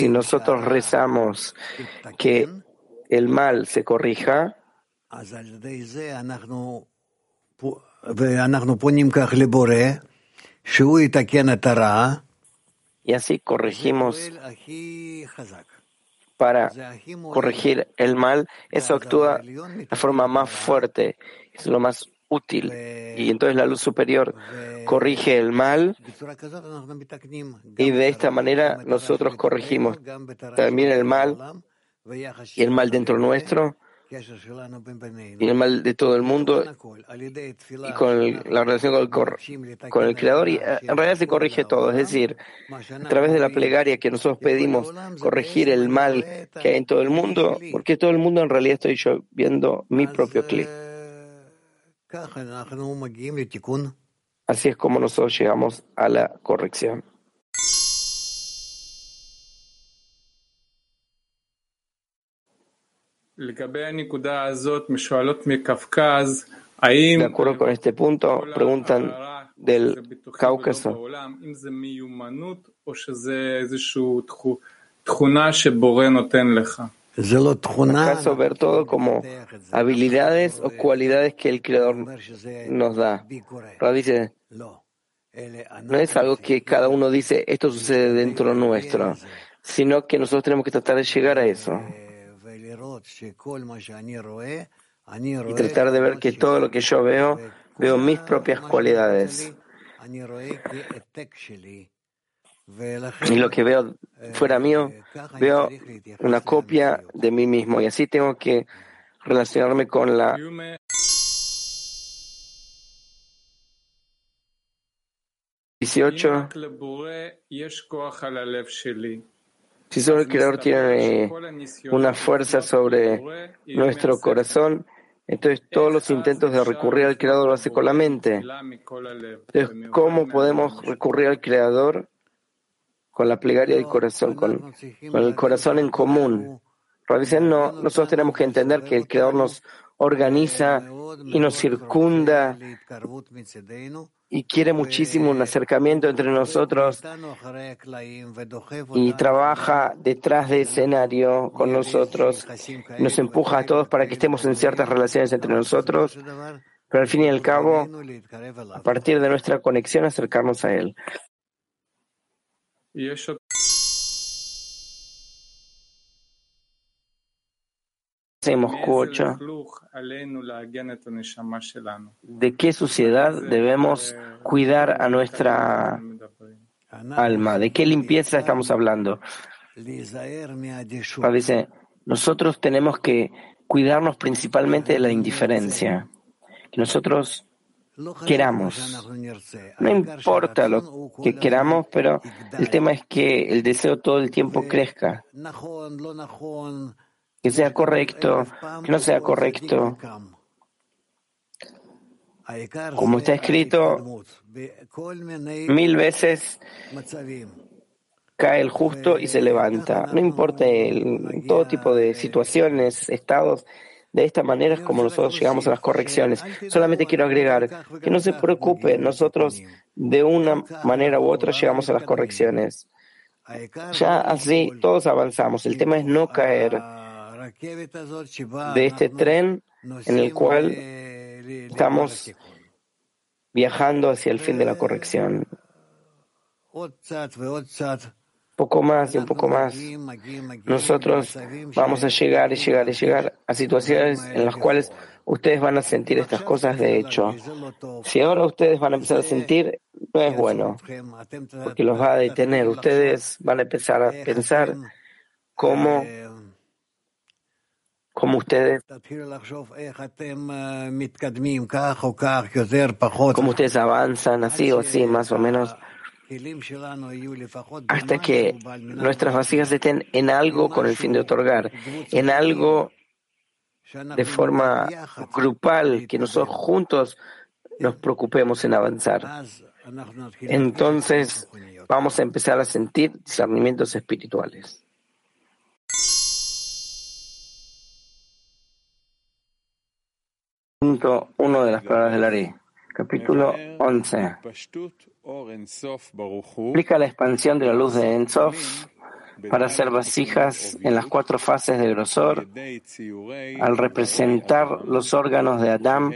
Si nosotros rezamos que el mal se corrija, y así corregimos para corregir el mal, eso actúa de la forma más fuerte, es lo más útil. Y entonces la luz superior corrige el mal. Y de esta manera nosotros corregimos también el mal y el mal dentro nuestro y el mal de todo el mundo y con la relación con el, con el Creador y eh, en realidad se corrige todo, es decir, a través de la plegaria que nosotros pedimos corregir el mal que hay en todo el mundo, porque todo el mundo en realidad estoy yo viendo mi propio clip. Así es como nosotros llegamos a la corrección. De acuerdo con este punto, preguntan del Cáucaso. ¿Acaso ver todo como habilidades o cualidades que el Creador nos da? dice, no es algo que cada uno dice, esto sucede dentro nuestro, sino que nosotros tenemos que tratar de llegar a eso. Y tratar de ver que todo lo que yo veo, veo mis propias cualidades. Y lo que veo fuera mío, veo una copia de mí mismo. Y así tengo que relacionarme con la Dieciocho. Si solo el Creador tiene una fuerza sobre nuestro corazón, entonces todos los intentos de recurrir al Creador lo hace con la mente. Entonces, ¿cómo podemos recurrir al Creador? con la plegaria del corazón, con, el corazón en común. Pero dicen, no, nosotros tenemos que entender que el Creador nos organiza y nos circunda y quiere muchísimo un acercamiento entre nosotros y trabaja detrás de escenario con nosotros, nos empuja a todos para que estemos en ciertas relaciones entre nosotros, pero al fin y al cabo, a partir de nuestra conexión, acercarnos a Él. Y eso Moscú 8. ¿De qué suciedad debemos cuidar a nuestra alma? ¿De qué limpieza estamos hablando? Dice, nosotros tenemos que cuidarnos principalmente de la indiferencia. Que nosotros queramos. No importa lo que queramos, pero el tema es que el deseo todo el tiempo crezca. Que sea correcto, que no sea correcto. Como está escrito, mil veces cae el justo y se levanta. No importa el, todo tipo de situaciones, estados, de esta manera es como nosotros llegamos a las correcciones. Solamente quiero agregar que no se preocupe, nosotros de una manera u otra llegamos a las correcciones. Ya así todos avanzamos. El tema es no caer de este tren en el cual estamos viajando hacia el fin de la corrección. poco más y un poco más, nosotros vamos a llegar y llegar y llegar a situaciones en las cuales ustedes van a sentir estas cosas de hecho. Si ahora ustedes van a empezar a sentir, no es bueno, porque los va a detener. Ustedes van a empezar a pensar cómo, cómo ustedes, cómo ustedes avanzan así o así, más o menos hasta que nuestras vasijas estén en algo con el fin de otorgar, en algo de forma grupal, que nosotros juntos nos preocupemos en avanzar. Entonces vamos a empezar a sentir discernimientos espirituales. Punto uno de las palabras de la ley. Capítulo 11. Explica la expansión de la luz de Ensof para hacer vasijas en las cuatro fases de grosor al representar los órganos de Adam,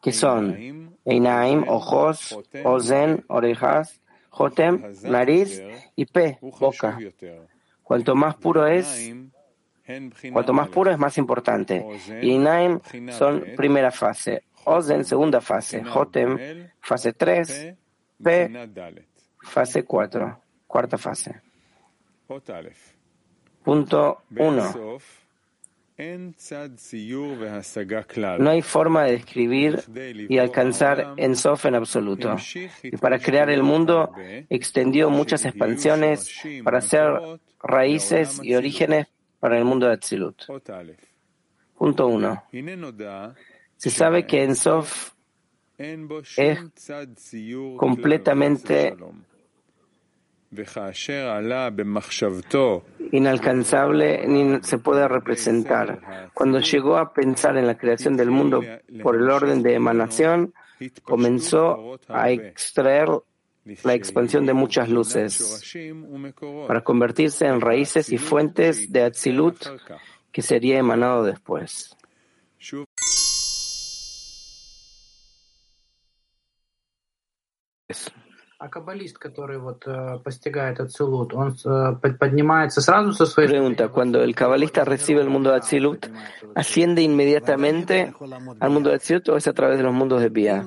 que son Einaim, ojos, Ozen, orejas, Jotem, nariz y P, boca. Cuanto más puro es, cuanto más puro es más importante. Einaim son primera fase, Ozen segunda fase, Jotem fase 3, P, fase 4, cuarta fase. Punto 1. No hay forma de describir y alcanzar en Sof en absoluto. Y para crear el mundo extendió muchas expansiones para hacer raíces y orígenes para el mundo de Atzilut. Punto 1. Se sabe que en Sof es completamente inalcanzable ni se puede representar. Cuando llegó a pensar en la creación del mundo por el orden de emanación, comenzó a extraer la expansión de muchas luces para convertirse en raíces y fuentes de Atzilut que sería emanado después. Pregunta, cuando el cabalista recibe el mundo de Atzilut, ¿asciende inmediatamente al mundo de Atzilut o es a través de los mundos de Bia?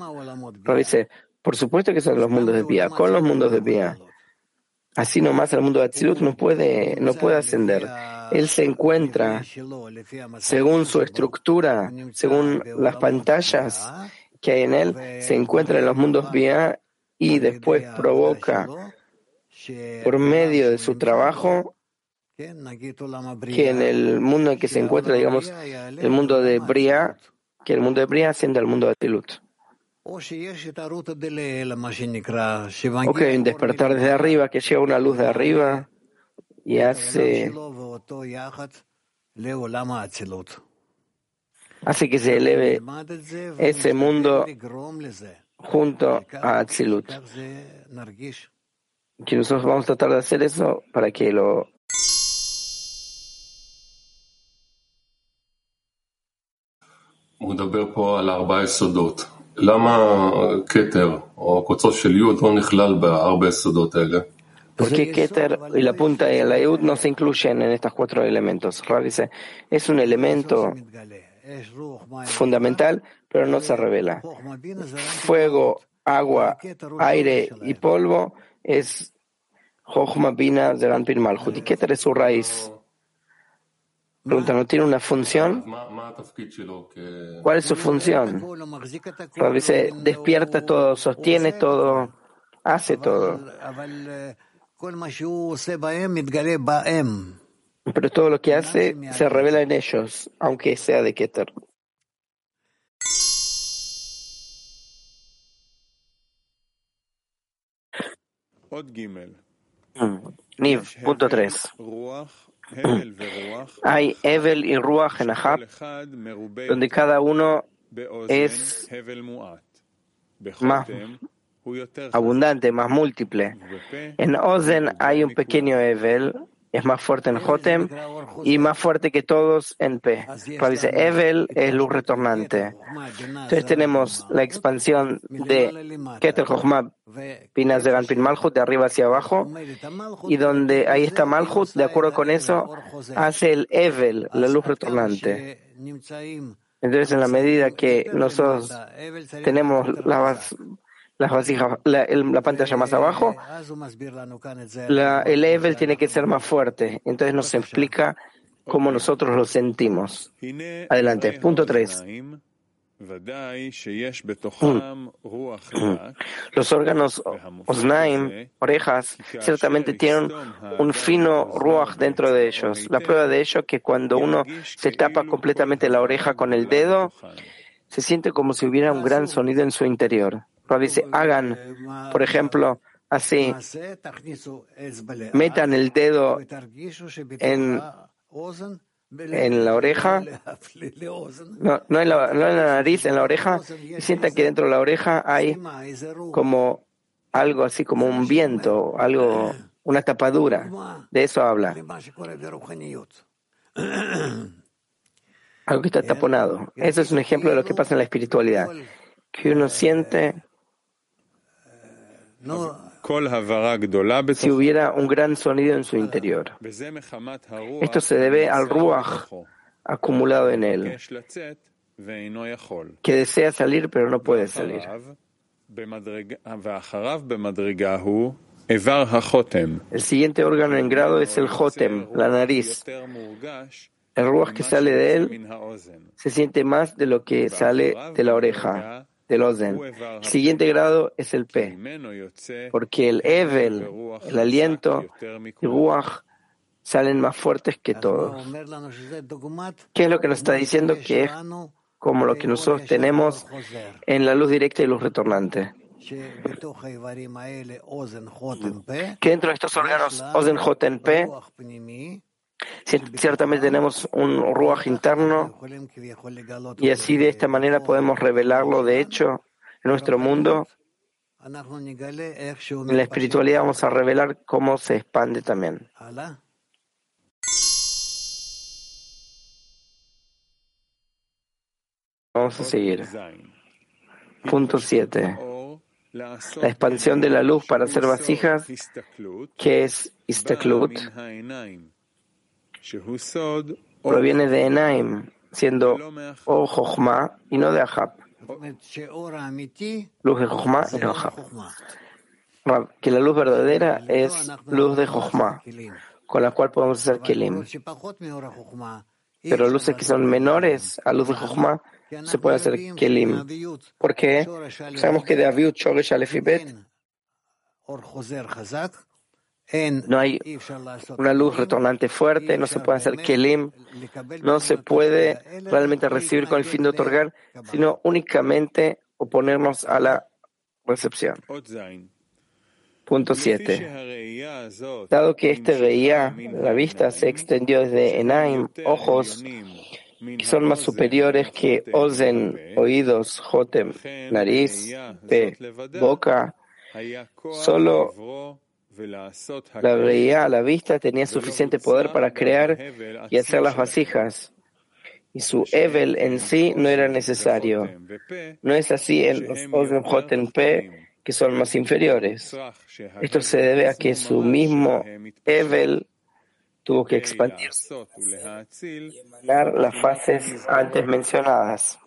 Pero dice, por supuesto que son los mundos de Bia, con los mundos de Bia. Así nomás el mundo de Atzilut no puede, no puede ascender. Él se encuentra, según su estructura, según las pantallas que hay en él, se encuentra en los mundos Bia y después provoca por medio de su trabajo que en el mundo en que se encuentra, digamos, el mundo de Bria, que el mundo de Bria ascienda al mundo de Tilut. Ok, en despertar desde arriba, que llega una luz de arriba y hace, hace que se eleve ese mundo junto a Atzilut. Que nosotros vamos a tratar de hacer eso para que lo הוא מדבר פה על ארבעה יסודות. למה כתר או קוצו של יוד לא נכלל בארבע יסודות האלה? ¿Por qué Keter y la punta de la Yud no se incluyen en estos cuatro elementos? Rav dice, es un elemento fundamental, pero no se revela. Fuego, agua, aire y polvo es Jochma Bina Zeranpin Malhut. ¿Y Keter es su raíz? Pregunta, ¿no tiene una función? ¿Cuál es su función? Rav dice, despierta todo, sostiene todo, hace todo. Pero todo lo que hace se revela en ellos, aunque sea de Keter. Niv, punto 3. Hay Evel y Ruach en Ahab, donde cada uno es más abundante, más múltiple. En Ozen hay un pequeño Evel, es más fuerte en Jotem y más fuerte que todos en P. dice, Evel es luz retornante. Entonces tenemos la expansión de Keter Jochma, Pinas de Ganpin Malhut, de arriba hacia abajo, y donde ahí está Malhut, de acuerdo con eso, hace el Evel, la luz retornante. Entonces, en la medida que nosotros tenemos las la, pantalla más abajo, el level tiene que ser más fuerte. Entonces nos explica cómo nosotros lo sentimos. Adelante, punto 3. Los órganos osnaim, orejas, ciertamente tienen un fino ruach dentro de ellos. La prueba de ello es que cuando uno se tapa completamente la oreja con el dedo, se siente como si hubiera un gran sonido en su interior dice, hagan, por ejemplo, así, metan el dedo en, en la oreja, no, no, en la, no en la nariz, en la oreja, y sientan que dentro de la oreja hay como algo así como un viento, algo, una tapadura. De eso habla. Algo que está taponado. Eso es un ejemplo de lo que pasa en la espiritualidad. Que uno siente si hubiera un gran sonido en su interior. Esto se debe al ruach acumulado en él, que desea salir pero no puede salir. El siguiente órgano en grado es el jotem, la nariz. El ruach que sale de él se siente más de lo que sale de la oreja del Ozen. El siguiente grado es el P, porque el Evel, el aliento y Ruach salen más fuertes que todos. ¿Qué es lo que nos está diciendo? Que es como lo que nosotros tenemos en la luz directa y luz retornante. Que dentro de estos órganos Ozen Joten P Ciertamente tenemos un ruaj interno y así de esta manera podemos revelarlo. De hecho, en nuestro mundo, en la espiritualidad vamos a revelar cómo se expande también. Vamos a seguir. Punto 7. La expansión de la luz para hacer vasijas, que es Istaklut, proviene de Enaim, siendo O Jochma y no de Ahab. Luz de Jochma y no Ahab. Que la luz verdadera es luz de Jochma, con la cual podemos hacer Kelim. Pero luces que son menores a luz de Jochma se puede hacer Kelim. ¿Por qué? Sabemos que de Aviut Shoresh Alefibet no hay una luz retornante fuerte, no se puede hacer kelim, no se puede realmente recibir con el fin de otorgar, sino únicamente oponernos a la recepción. Punto 7. Dado que este veía, la vista se extendió desde Enaim, ojos, que son más superiores que Ozen, oídos, Jotem, nariz, boca, solo la veía a la vista tenía suficiente poder para crear y hacer las vasijas, y su Evel en sí no era necesario. No es así en los P que son más inferiores. Esto se debe a que su mismo Evel tuvo que expandirse y emanar las fases antes mencionadas.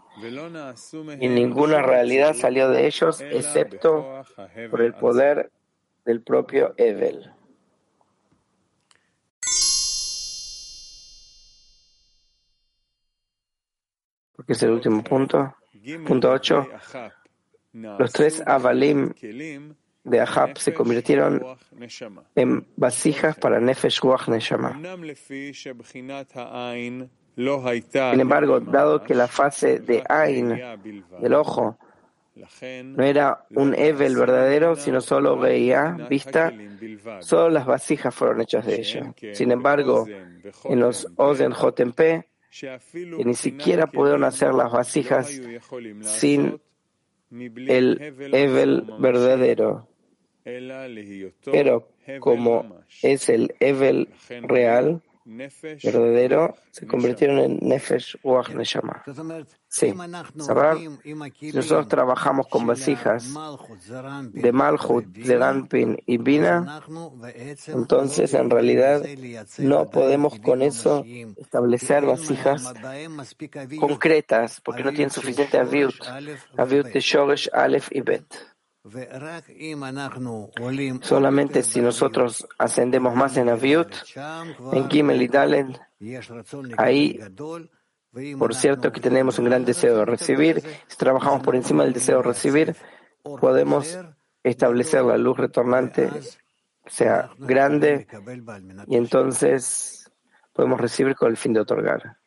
Y ninguna realidad salió de ellos excepto por el poder del propio Evel. Porque es el último punto. Punto 8. Los tres Avalim de Ahab se convirtieron en vasijas para Nefesh Ruach Neshama. Sin embargo, dado que la fase de Ain, del ojo, no era un Evel verdadero, sino solo veía, vista, solo las vasijas fueron hechas de ella. Sin embargo, en los Ozen Jotempe, que ni siquiera pudieron hacer las vasijas sin el Evel verdadero. Pero como es el Evel real, verdadero, se convirtieron en Nefesh Ruach Neshama. Sí, Sabar, si nosotros trabajamos con vasijas de Malchut, Zeranpin y Bina, entonces en realidad no podemos con eso establecer vasijas concretas, porque no tienen suficiente aviut, aviut de Shoresh, Aleph y Bet. Solamente si nosotros ascendemos más en Aviut, en Gimel y Dalet, ahí, por cierto, que tenemos un gran deseo de recibir. Si trabajamos por encima del deseo de recibir, podemos establecer la luz retornante, sea grande, y entonces podemos recibir con el fin de otorgar.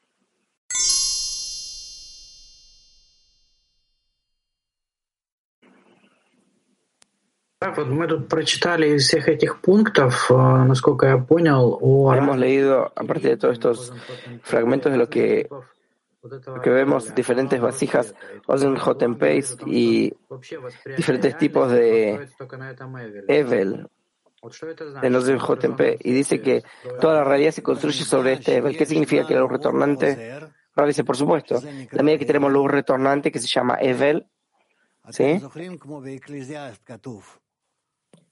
Hemos leído, a partir de todos estos fragmentos de lo que, que vemos, diferentes vasijas, Ozen Paste y diferentes tipos de Evel en Ozen Jotempe, y dice que toda la realidad se construye sobre este Evel. ¿Qué significa que la luz retornante? Ahora dice, por supuesto, la medida que tenemos luz retornante que se llama Evel, ¿sí?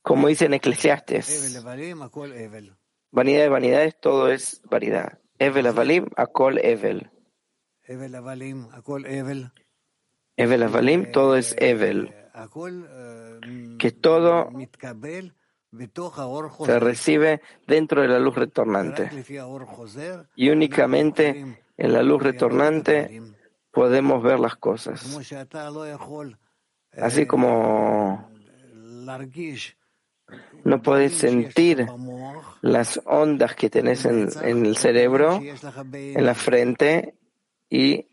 Como dice en Eclesiastes, vanidad de vanidades, todo es vanidad. Evel avalim, akol evel. Evel avalim, todo es evel. Que todo se recibe dentro de la luz retornante. Y únicamente en la luz retornante podemos ver las cosas. Así como no puedes sentir las ondas que tenés en, el cerebro, en la frente y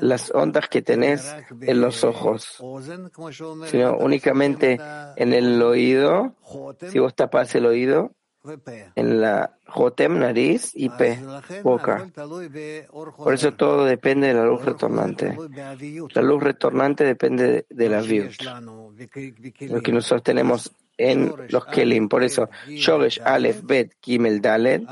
las ondas que tenés en los ojos, sino únicamente en el oído, si vos tapas el oído, en la jotem, nariz y pe, boca. Por eso todo depende de la luz retornante. La luz retornante depende de la view. Lo que nosotros tenemos en los Kelim. Por eso, Shogesh, Aleph, Bet, Gimel, Dalet.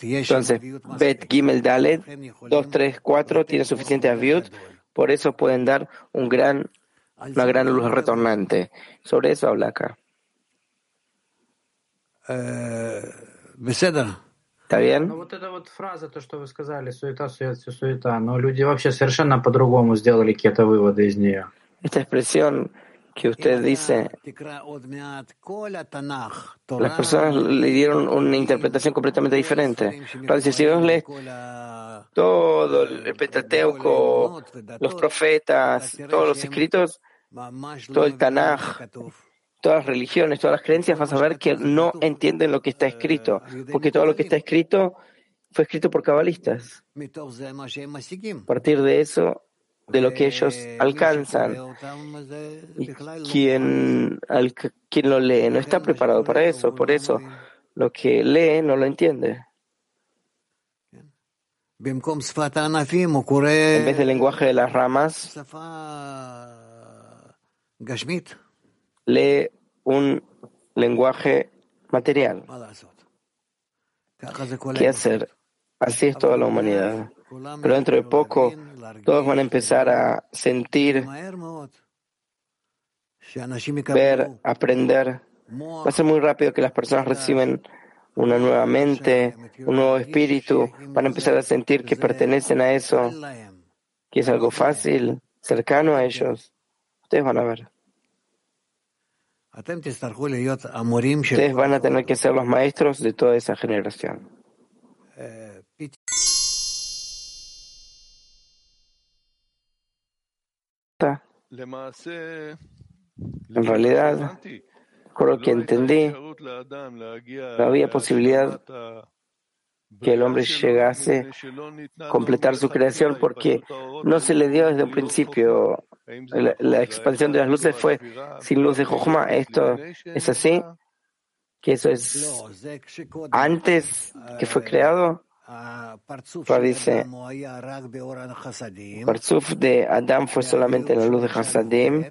Entonces, Bet, Gimel, Dalet, 2, 3, 4, tiene suficiente Aviut. Por eso pueden dar un gran, una gran luz retornante. Sobre eso habla acá. ¿Está bien? вот эта вот фраза, то, что вы сказали, суета, суета, суета, но люди вообще совершенно по-другому сделали какие-то выводы из нее. Esta expresión que usted dice, las personas le dieron una interpretación completamente diferente. Entonces, si vos lees todo el Pentateuco, los profetas, todos los escritos, todo el Tanaj, todas las religiones, todas las creencias, vas a ver que no entienden lo que está escrito, porque todo lo que está escrito fue escrito por cabalistas. A partir de eso, de lo que ellos alcanzan. Y quien, quien lo lee no está preparado para eso, por eso lo que lee no lo entiende. En vez del lenguaje de las ramas, lee un lenguaje material. ¿Qué hacer? Así es toda la humanidad. Pero dentro de poco todos van a empezar a sentir, ver, aprender. Va a ser muy rápido que las personas reciben una nueva mente, un nuevo espíritu, van a empezar a sentir que pertenecen a eso, que es algo fácil, cercano a ellos. Ustedes van a ver. Ustedes van a tener que ser los maestros de toda esa generación. En realidad, por lo que entendí, no había posibilidad que el hombre llegase a completar su creación porque no se le dio desde un principio. La, expansión de las luces fue sin luz de Jochma. ¿Esto es así? ¿Que eso es antes que fue creado? Dice, Parzuf de Adam fue solamente en la luz de Hasadim,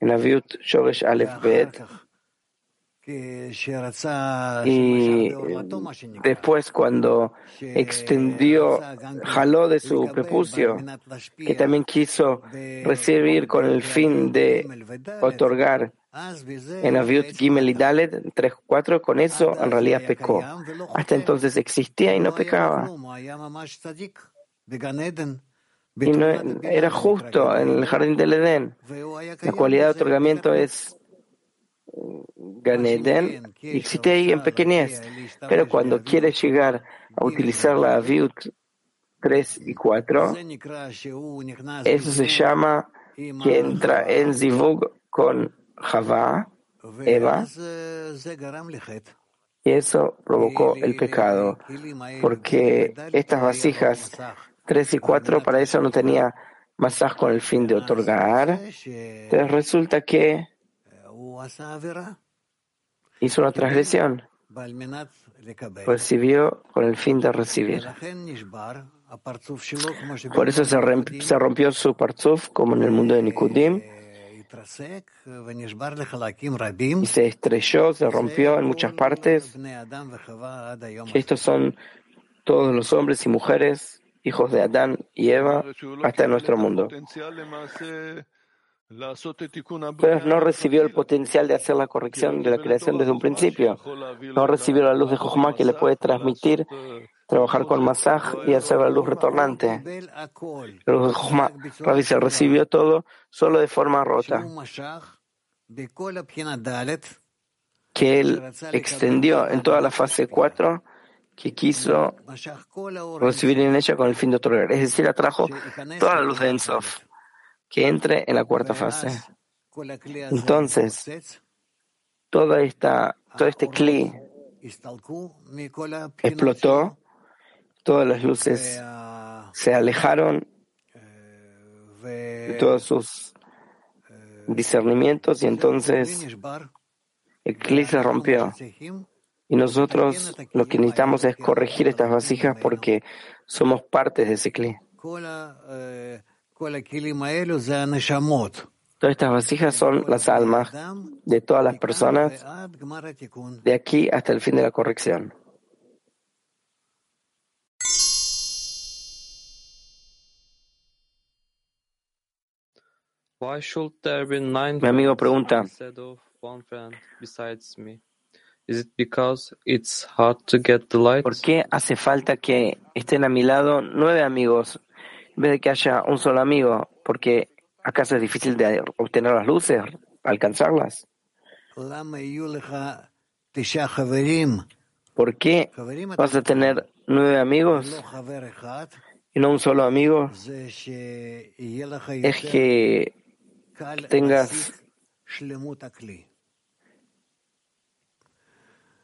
en Aviut Shoresh Aleph Bet, y después cuando extendió, jaló de su prepucio, que también quiso recibir con el fin de otorgar en Aviut Gimel y Dalet 3, 4, con eso en realidad pecó. Hasta entonces existía y no pecaba. Y no era justo en el jardín del Edén. La cualidad de otorgamiento es Ganeden existe ahí en pequeñez, pero cuando quiere llegar a utilizar la Viut 3 y 4, eso se llama que entra en Zivug con Java, Eva, y eso provocó el pecado, porque estas vasijas 3 y 4 para eso no tenía masaj con el fin de otorgar. Entonces resulta que hizo una transgresión, recibió con el fin de recibir. Por eso se, rompió su parzuf, como en el mundo de Nikudim, y se estrelló, se rompió en muchas partes. Estos son todos los hombres y mujeres, hijos de Adán y Eva, hasta nuestro mundo. Pero no recibió el potencial de hacer la corrección de la creación desde un principio. No recibió la luz de Jochma que le puede transmitir, trabajar con masaj y hacer la luz retornante. La luz de Jochma, recibió todo solo de forma rota. Que él extendió en toda la fase 4 que quiso recibir en ella con el fin de otorgar. Es decir, atrajo toda la luz de Ensof que entre en la cuarta fase. Entonces, toda esta, todo este cli explotó, todas las luces se alejaron de todos sus discernimientos y entonces el cli se rompió. Y nosotros lo que necesitamos es corregir estas vasijas porque somos partes de ese cli. Todas estas vasijas son las almas de todas las personas de aquí hasta el fin de la corrección. Mi amigo pregunta, ¿por qué hace falta que estén a mi lado nueve amigos en vez de que haya un solo amigo, porque acaso es difícil de obtener las luces, alcanzarlas. ¿Por qué vas a tener nueve amigos y no un solo amigo? Es que tengas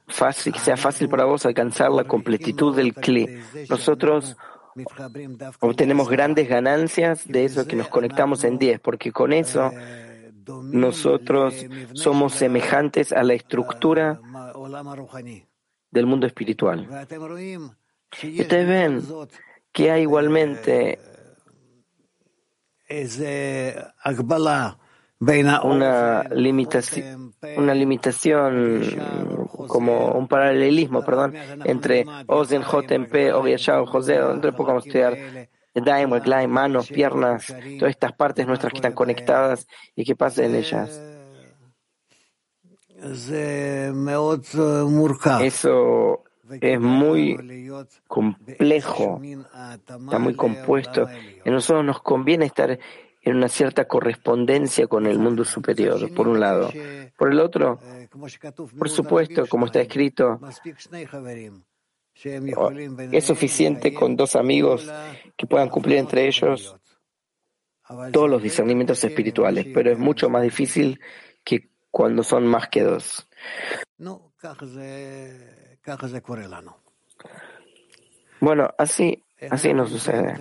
fácil, que sea fácil para vos alcanzar la completitud del cli. Nosotros obtenemos grandes ganancias de eso que nos conectamos en 10, porque con eso nosotros somos semejantes a la estructura del mundo espiritual. Ustedes ven que hay igualmente una limitación, una limitación como un paralelismo, perdón, entre Ozen, JMP, Oviachao, José, dentro de poco vamos a estudiar Daim, Reglaim, manos, piernas, todas estas partes nuestras que están conectadas y que pasa en ellas. Eso es muy complejo, está muy compuesto. A nosotros nos conviene estar en una cierta correspondencia con el mundo superior, por un lado. Por el otro, por supuesto, como está escrito, es suficiente con dos amigos que puedan cumplir entre ellos todos los discernimientos espirituales, pero es mucho más difícil que cuando son más que dos. Bueno, así, así nos sucede.